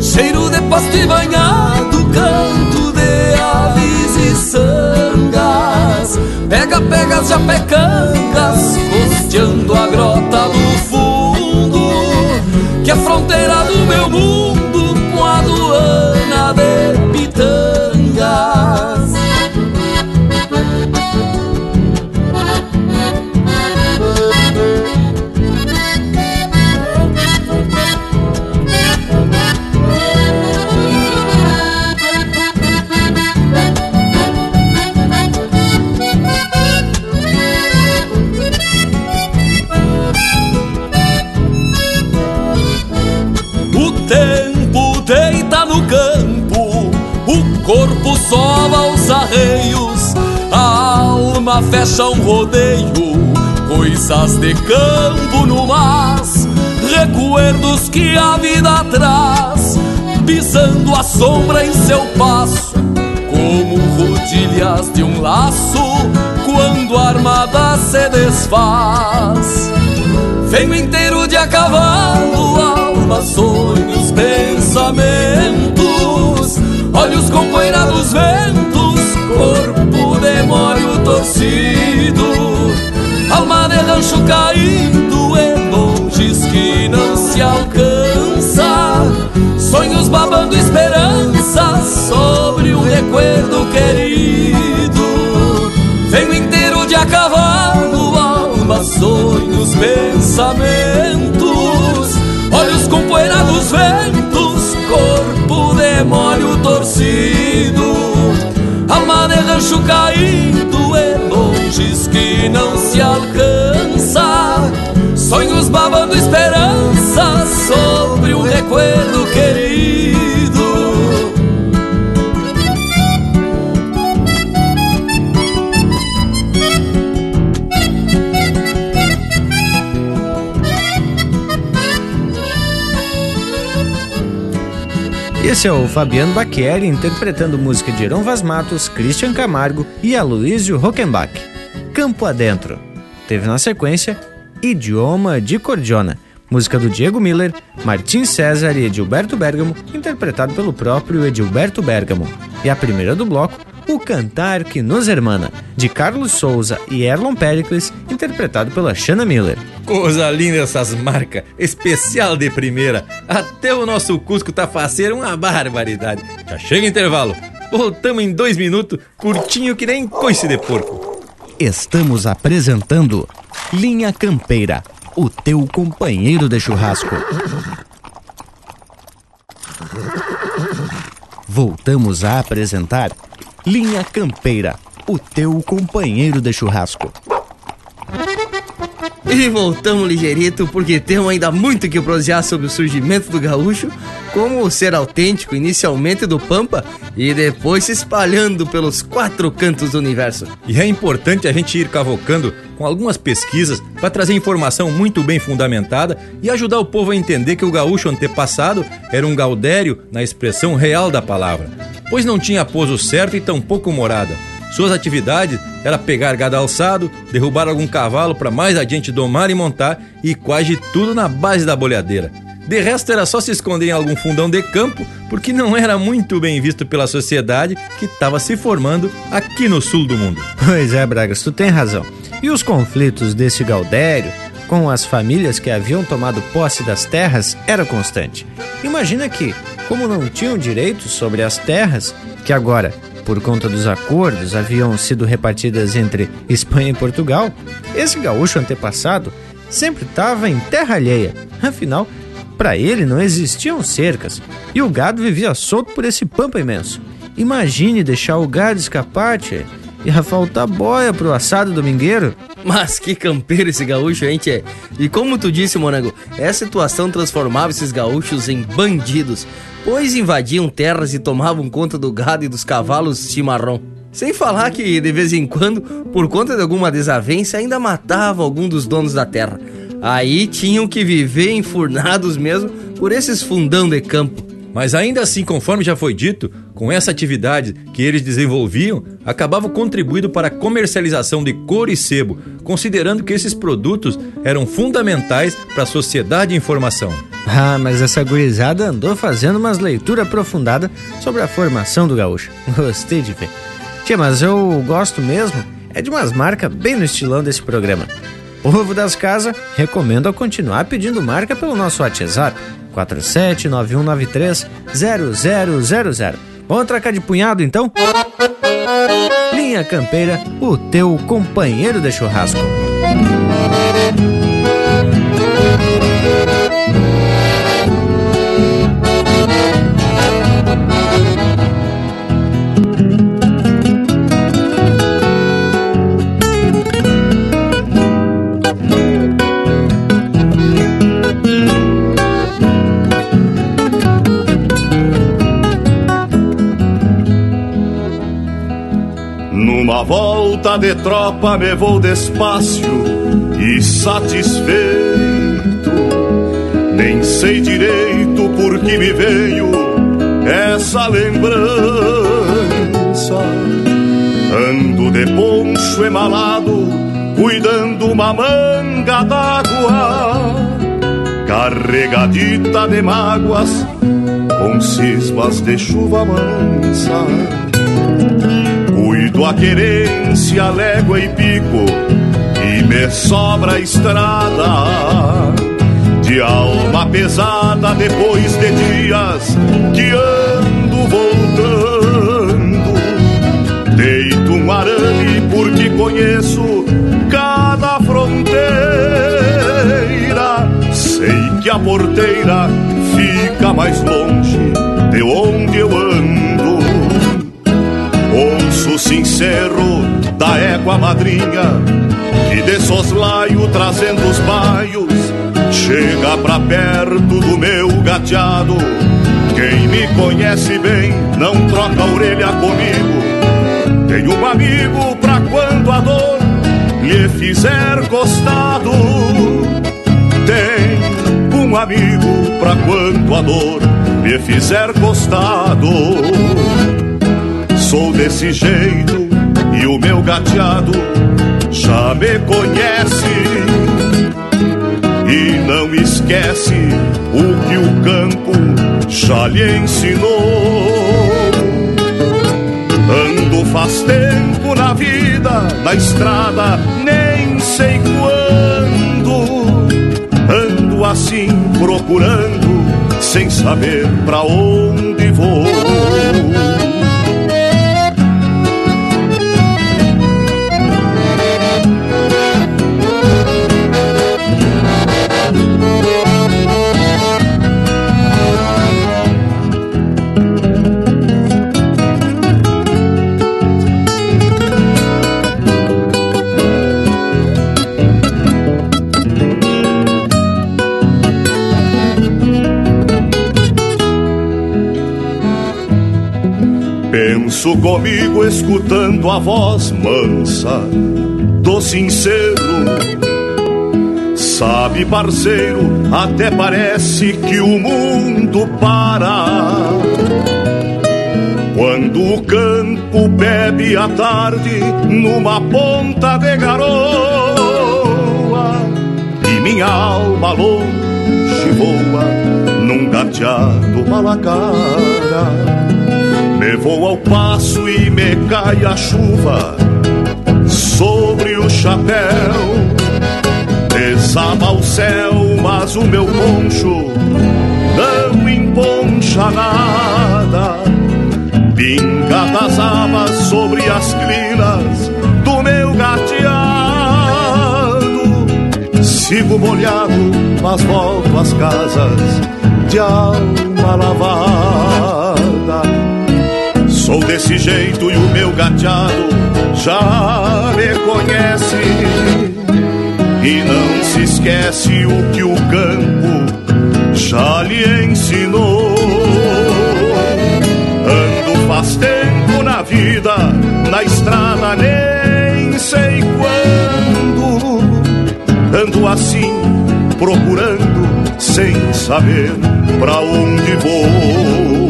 cheiro de pasto e banhado, canto de aves e sangas. Pega, pega as japecangas Costeando a grota do fecha um rodeio, coisas de campo no mas, recuerdos que a vida traz, pisando a sombra em seu passo, como arreias de um laço quando a armada se desfaz. Venho inteiro de a cavalo, alma, sonhos, pensamentos, torcido, alma de rancho caído em longes que não se alcança, sonhos babando esperança sobre um recuerdo querido. Venho inteiro de a cavalo, alma, sonhos, pensamentos, olhos com poeira dos ventos, corpo de molho torcido, rancho caído e longes que não se alcança, sonhos babando esperança sobre um recuerdo querido. Esse é o Fabiano Bacchieri interpretando música de Heron Vaz Matos, Christian Camargo e Aloysio Rockenbach. Campo Adentro. Teve na sequência Idioma de Cordiona, música do Diego Miller, Martim César e Edilberto Bergamo, interpretado pelo próprio Edilberto Bergamo. E a primeira do bloco, O Cantar que nos Hermana, de Carlos Souza e Erlon Pericles, interpretado pela Shanna Miller. Coisa linda essas marcas, especial de primeira. Até o nosso Cusco tá faceiro uma barbaridade. Já chega intervalo. Voltamos em dois minutos, curtinho que nem coice de porco. Estamos apresentando Linha Campeira, o teu companheiro de churrasco. Voltamos a apresentar Linha Campeira, o teu companheiro de churrasco. E voltamos ligeirito porque temos ainda muito que prosear sobre o surgimento do gaúcho, como ser autêntico inicialmente do Pampa e depois se espalhando pelos quatro cantos do universo. E é importante a gente ir cavocando com algumas pesquisas para trazer informação muito bem fundamentada e ajudar o povo a entender que o gaúcho antepassado era um gaudério na expressão real da palavra, pois não tinha pouso certo e tampouco morada. Suas atividades era pegar gado alçado, derrubar algum cavalo para mais adiante domar e montar e quase tudo na base da bolhadeira. De resto era só se esconder em algum fundão de campo, porque não era muito bem visto pela sociedade que estava se formando aqui no sul do mundo. Pois é, Bragas, tu tem razão. E os conflitos desse Gaudério com as famílias que haviam tomado posse das terras era constante. Imagina que, como não tinham direitos sobre as terras, que agora por conta dos acordos, haviam sido repartidas entre Espanha e Portugal, esse gaúcho antepassado sempre estava em terra alheia. Afinal, para ele não existiam cercas e o gado vivia solto por esse pampa imenso. Imagine deixar o gado escapar, tchê. Ia faltar boia pro assado domingueiro. Mas que campeiro esse gaúcho, hein, tchê? E como tu disse, Morango, essa situação transformava esses gaúchos em bandidos, pois invadiam terras e tomavam conta do gado e dos cavalos chimarrão. Sem falar que, de vez em quando, por conta de alguma desavença, ainda matavam algum dos donos da terra. Aí tinham que viver enfurnados mesmo por esses fundão de campo. Mas ainda assim, conforme já foi dito, com essa atividade que eles desenvolviam, acabava contribuindo para a comercialização de couro e sebo, considerando que esses produtos eram fundamentais para a sociedade de informação. Ah, mas essa gurizada andou fazendo umas leituras aprofundadas sobre a formação do gaúcho. [LAUGHS] Gostei de ver. Tia, mas eu gosto mesmo é de umas marcas bem no estilão desse programa. Povo das Casas, recomendo a continuar pedindo marca pelo nosso WhatsApp 4791930000. Vamos trocar de punhado então? Linha Campeira, o teu companheiro de churrasco. Numa volta de tropa me vou despacio e satisfeito. Nem sei direito por que me veio essa lembrança. Ando de poncho emalado, cuidando uma manga d'água, carregadita de mágoas, com cismas de chuva mansa. Cuido a querência, légua e pico, e me sobra a estrada de alma pesada depois de dias que ando voltando. Deito um arame porque conheço cada fronteira. Sei que a porteira fica mais longe Ouço sincero da égua madrinha que de soslaio trazendo os baios chega pra perto do meu gateado. Quem me conhece bem não troca a orelha comigo. Tenho um amigo pra quando a dor lhe fizer costado. Tem um amigo pra quando a dor lhe fizer costado. Sou desse jeito e o meu gateado já me conhece e não esquece o que o campo já lhe ensinou. Ando faz tempo na vida, na estrada, nem sei quando. Ando assim procurando, sem saber pra onde vou. Penso comigo escutando a voz mansa do sincero. Sabe, parceiro, até parece que o mundo para. Quando o campo bebe à tarde numa ponta de garoa e minha alma longe voa num gateado malacara. Me vou ao passo e me cai a chuva sobre o chapéu. Desaba o céu, mas o meu poncho não emponcha nada. Pinga das abas sobre as crinas do meu gateado. Sigo molhado, mas volto às casas de alma lavada. Sou desse jeito e o meu gateado já me conhece e não se esquece o que o campo já lhe ensinou. Ando faz tempo na vida, na estrada nem sei quando. Ando assim, procurando, sem saber pra onde vou.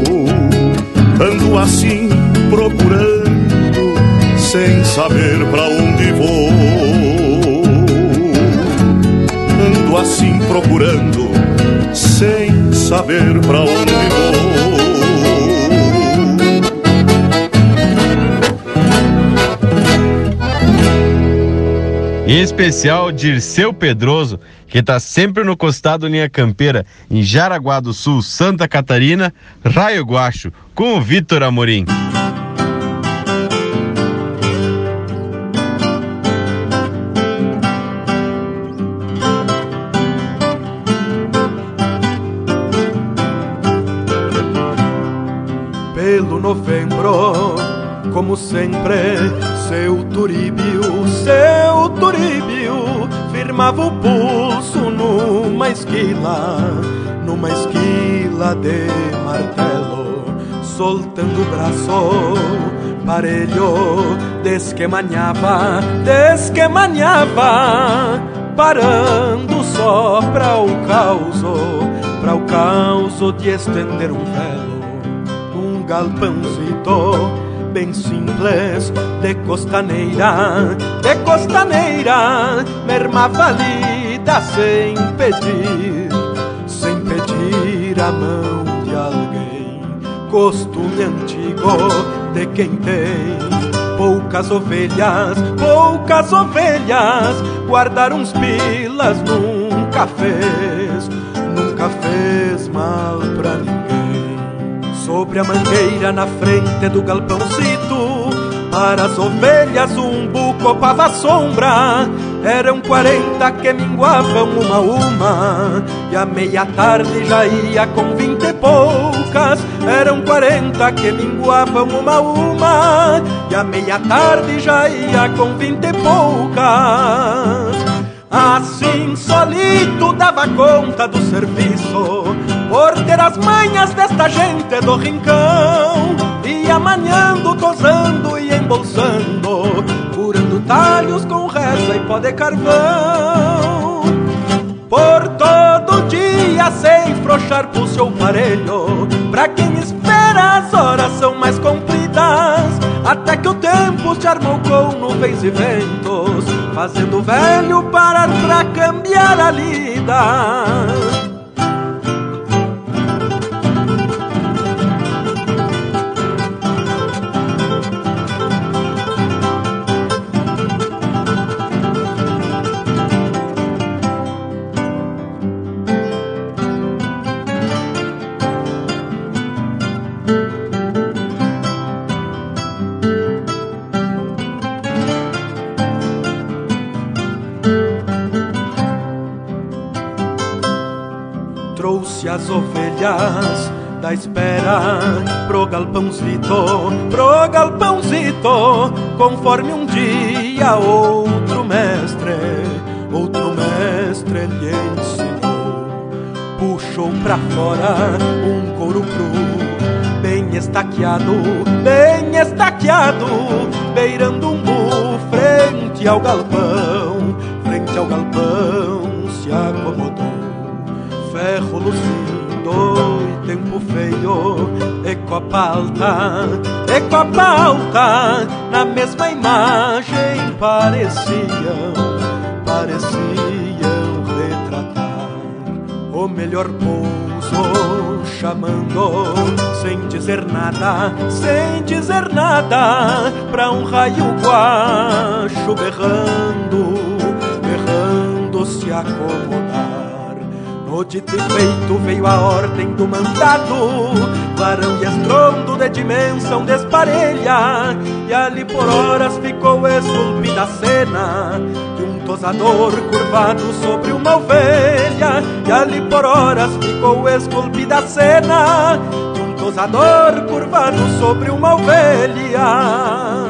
Ando assim, procurando, sem saber pra onde vou. Ando assim, procurando, sem saber pra onde vou. Em especial Dirceu Pedroso, que está sempre no costado linha campeira, em Jaraguá do Sul, Santa Catarina, Raio Guacho, com o Vitor Amorim. pelo novembro, como sempre, seu turibio, seu turibio, firmava o pulso numa esquila, numa esquila de martelo, soltando o braço parelho, desquemanhava, desquemanhava, parando só para o causo, para o causo de estender um velo, um galpãozito bem simples, de costaneira, de costaneira, mermava a lida sem pedir, sem pedir a mão de alguém. Costume antigo de quem tem poucas ovelhas, poucas ovelhas, guardar uns pilas nunca fez, nunca fez mal pra ninguém. Sobre a mangueira na frente do galpãozito, para as ovelhas um buco opava sombra, eram quarenta que minguavam uma a uma. E a meia tarde já ia com vinte e poucas. Eram quarenta que minguavam uma a uma. E a meia tarde já ia com vinte e poucas. Assim solito dava conta do serviço Por ter as manhas desta gente do rincão Ia manhando, tosando e embolsando Curando talhos com reza e pó de carvão. Por todo dia sem frouxar pro seu parelho Pra quem espera as horas são mais compridas Até que o tempo se armou com nuvens e ventos Fazendo o velho parar pra cambiar a lida as ovelhas da espera pro galpãozito, pro galpãozito, conforme um dia outro mestre, outro mestre lhe ensinou. Puxou pra fora um couro cru, bem estaqueado, bem estaqueado, beirando um bu frente ao galpão, frente ao galpão se acomodou ferro luzindo e tempo feio E copa alta, e copa alta Na mesma imagem pareciam, pareciam retratar O melhor pouso chamando Sem dizer nada, sem dizer nada Pra um raio guacho berrando, berrando se acomodar no dito feito veio a ordem do mandado. Clarão e estrondo de dimensão desparelha E ali por horas ficou esculpida a cena De um tosador curvado sobre uma ovelha. E ali por horas ficou esculpida a cena De um tosador curvado sobre uma ovelha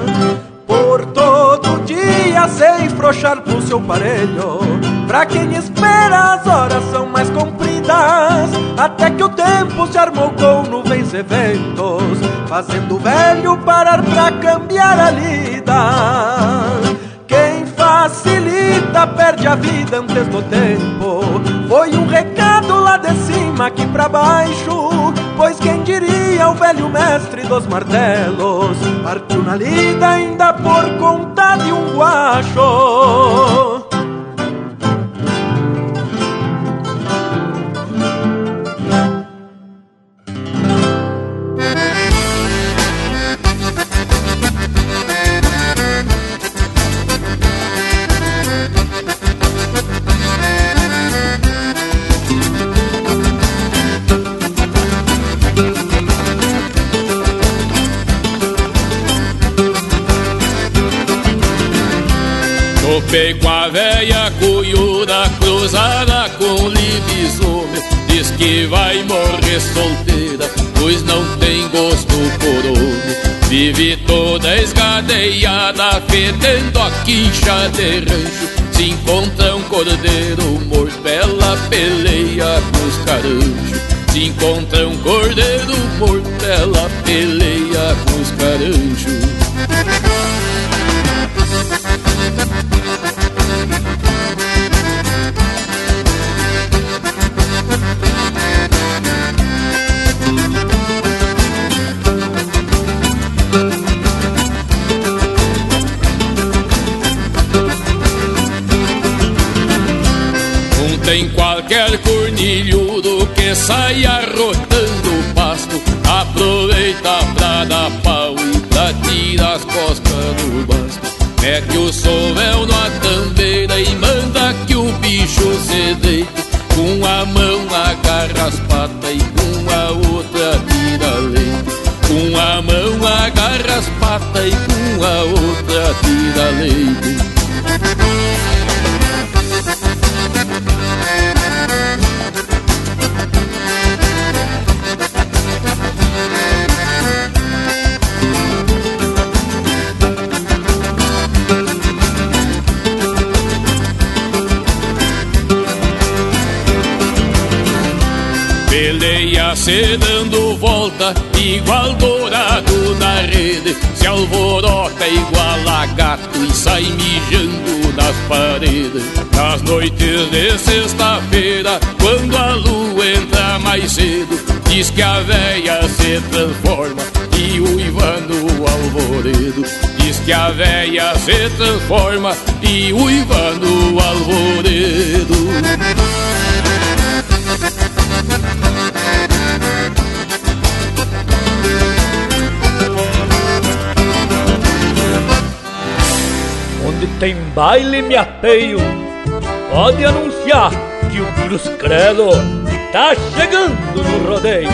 todo dia sem frouxar pro seu parelho. Pra quem espera as horas são mais compridas. Até que o tempo se armou com nuvens e ventos Fazendo o velho parar pra cambiar a lida. Quem facilita perde a vida antes do tempo. Foi um recado lá de cima aqui pra baixo Pois quem diria o velho mestre dos martelos? Partiu na lida ainda por conta de um guacho cruzada com libisomem Diz que vai morrer solteira, pois não tem gosto por homem. Vive toda esgadeada, fedendo a quincha de rancho. Se encontra um cordeiro morto, ela peleia com os caranjos Se encontra um cordeiro morto, ela peleia que saia rotando o pasto. Aproveita pra dar pau e pra tirar as costas do basto. Mete o sovel na tambeira e manda que o bicho se deite. Com a mão agarra as patas e com a outra tira leite. Com a mão agarra as patas e com a outra tira leite. Se dando volta, igual dourado na rede. Se alvorota igual a gato e sai mijando nas paredes. Nas noites de sexta-feira, quando a lua entra mais cedo, diz que a véia se transforma e uiva no alvoredo. Diz que a véia se transforma e uiva no alvoredo. Tem baile me apeio. Pode anunciar que o Cruz Credo Tá chegando no rodeio.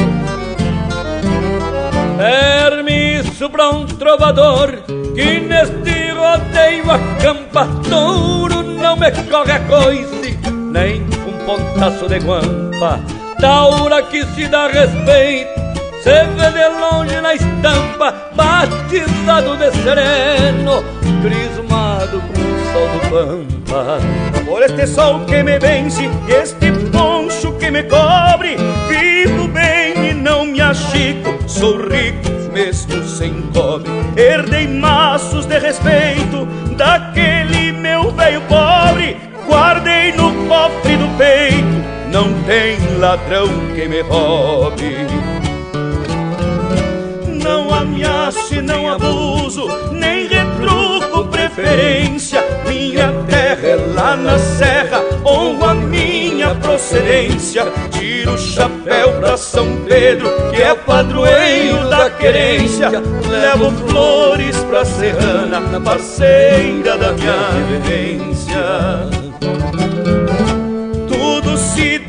Permisso pra um trovador Que neste rodeio acampa touro Não me corre a coice Nem um pontaço de guampa. Taura que se dá respeito se vê de longe na estampa, batizado de sereno, crismado com o sol do pampa. Por este sol que me vence este poncho que me cobre, vivo bem e não me achico, sou rico mesmo sem cobre. Herdei maços de respeito daquele meu velho pobre, guardei no cofre do peito, não tem ladrão que me roube não ameace, não abuso, preferência. Minha terra é lá na serra, honro a minha procedência. Tiro o chapéu pra São Pedro, que é padroeiro da querência. Levo flores pra serrana, parceira da minha vivência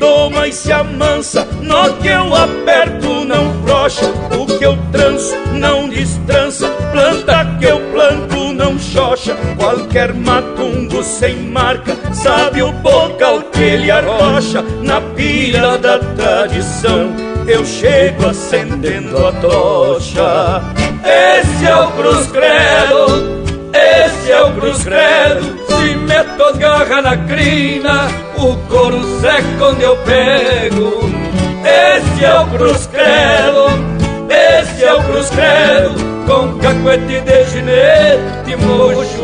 doma e se amansa. No que eu aperto não frouxa, o que eu tranço não destrança. Planta que eu planto não xoxa, qualquer matungo sem marca. Sabe o bocal que ele arrocha na pira da tradição. Eu chego acendendo a tocha. Esse é o Cruz Credo, esse é o Cruz Credo. Se meto as garras na crina, o couro seco onde eu pego. Esse é o Cruz Credo, esse é o Cruz Credo, com cacuete de ginete, mocho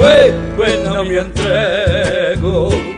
e não me entrego.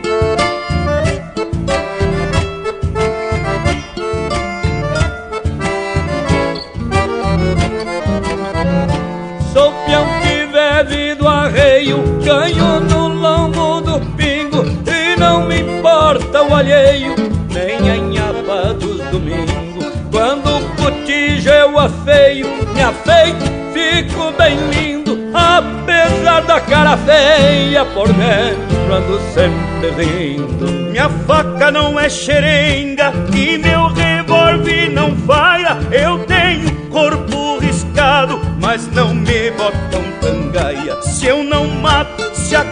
Cotijo eu afeio, me afeito, fico bem lindo, apesar da cara feia por dentro, ando sempre rindo. Minha faca não é xerenga e meu revólver não falha, eu tenho corpo riscado, mas não me botam tangaia. Se eu não mato, se a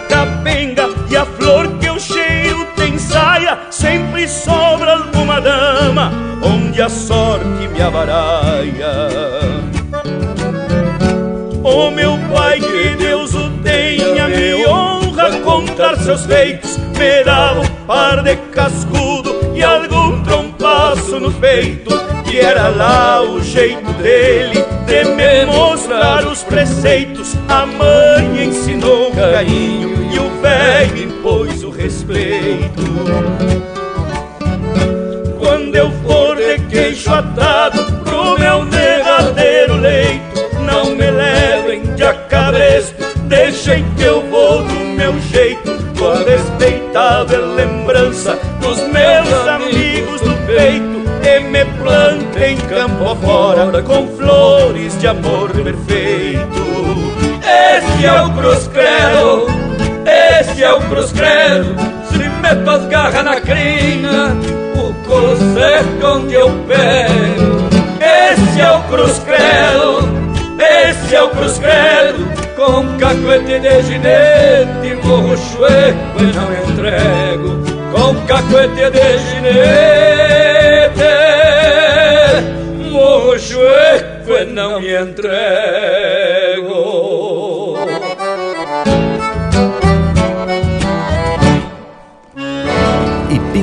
e a flor que eu saia, sempre sobra alguma dama onde a sorte me avaralha. O meu pai, que Deus o tenha, me honra contar seus feitos, me dava um par de cascudo e algum trompaço no peito. Que era lá o jeito dele de me mostrar os preceitos. A mãe ensinou carinho e o velho impôs respeito. Quando eu for de queixo atado pro meu derradeiro leito, não me levem de acabresto, deixem que eu vou do meu jeito, com a respeitável lembrança dos meus peito e me planta em campo fora com flores de amor perfeito. Esse é o cruz o cruz credo. Se meto as garras na crina, o couro seco onde eu pego. Esse é o cruz credo, esse é o cruz credo com cacuete de ginete, morro chueco e não entrego. Com cacuete de ginete, morro chueco e não me entrego.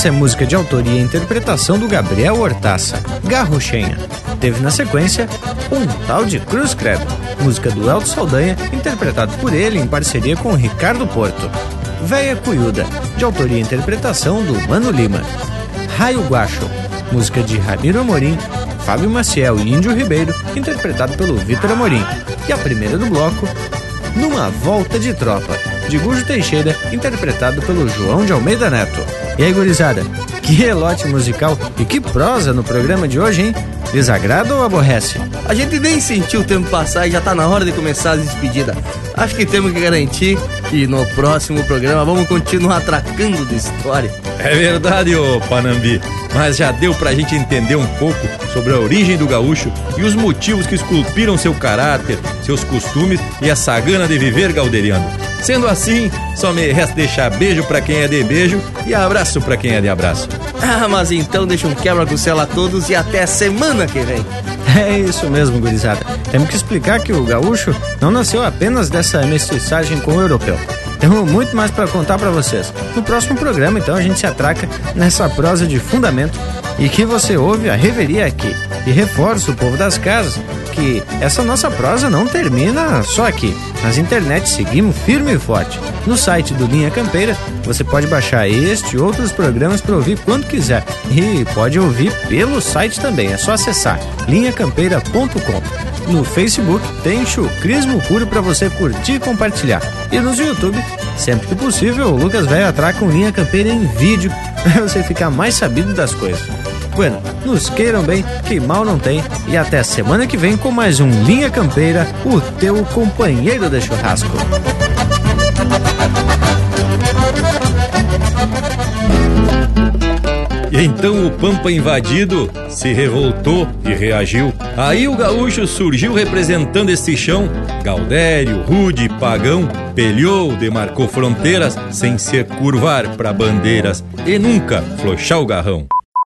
Essa é música de autoria e interpretação do Gabriel Hortaça, Garruchenha. Teve na sequência Um Tal de Cruz Credo, música do Elton Saldanha, interpretado por ele em parceria com Ricardo Porto. Véia Cuyuda, de autoria e interpretação do Mano Lima. Raio Guacho, música de Ramiro Amorim, Fábio Maciel e Índio Ribeiro, interpretado pelo Vitor Amorim. E a primeira do bloco, Numa Volta de Tropa, de Gujo Teixeira, interpretado pelo João de Almeida Neto. E aí, gurizada, que relote musical e que prosa no programa de hoje, hein? Desagrada ou aborrece? A gente nem sentiu o tempo passar e já tá na hora de começar as despedidas. Acho que temos que garantir que no próximo programa vamos continuar atracando de história. É verdade, ô Panambi. Mas já deu pra gente entender um pouco sobre a origem do gaúcho e os motivos que esculpiram seu caráter, seus costumes e essa gana de viver galderiano. Sendo assim, só me resta deixar beijo para quem é de beijo e abraço para quem é de abraço. Ah, mas então deixa um quebra com céu a todos e até semana que vem. É isso mesmo, gurizada. Temos que explicar que o gaúcho não nasceu apenas dessa mestiçagem com o europeu. Temos muito mais para contar para vocês. No próximo programa, então, a gente se atraca nessa prosa de fundamento e que você ouve a reveria aqui. E reforça o povo das casas que essa nossa prosa não termina só aqui. Nas internet seguimos firme e forte. No site do Linha Campeira você pode baixar este e outros programas para ouvir quando quiser. E pode ouvir pelo site também, é só acessar linhacampeira.com. No Facebook tem chucrismo puro para você curtir e compartilhar. E no YouTube, sempre que possível, o Lucas vai atrás com Linha Campeira em vídeo [LAUGHS] você ficar mais sabido das coisas. Bueno, nos queiram bem, que mal não tem. E até semana que vem com mais um Linha Campeira, o teu companheiro de churrasco. E então o Pampa invadido se revoltou e reagiu. Aí o gaúcho surgiu representando este chão. Galdério, rude, pagão, pelhou, demarcou fronteiras sem se curvar para bandeiras e nunca flochar o garrão.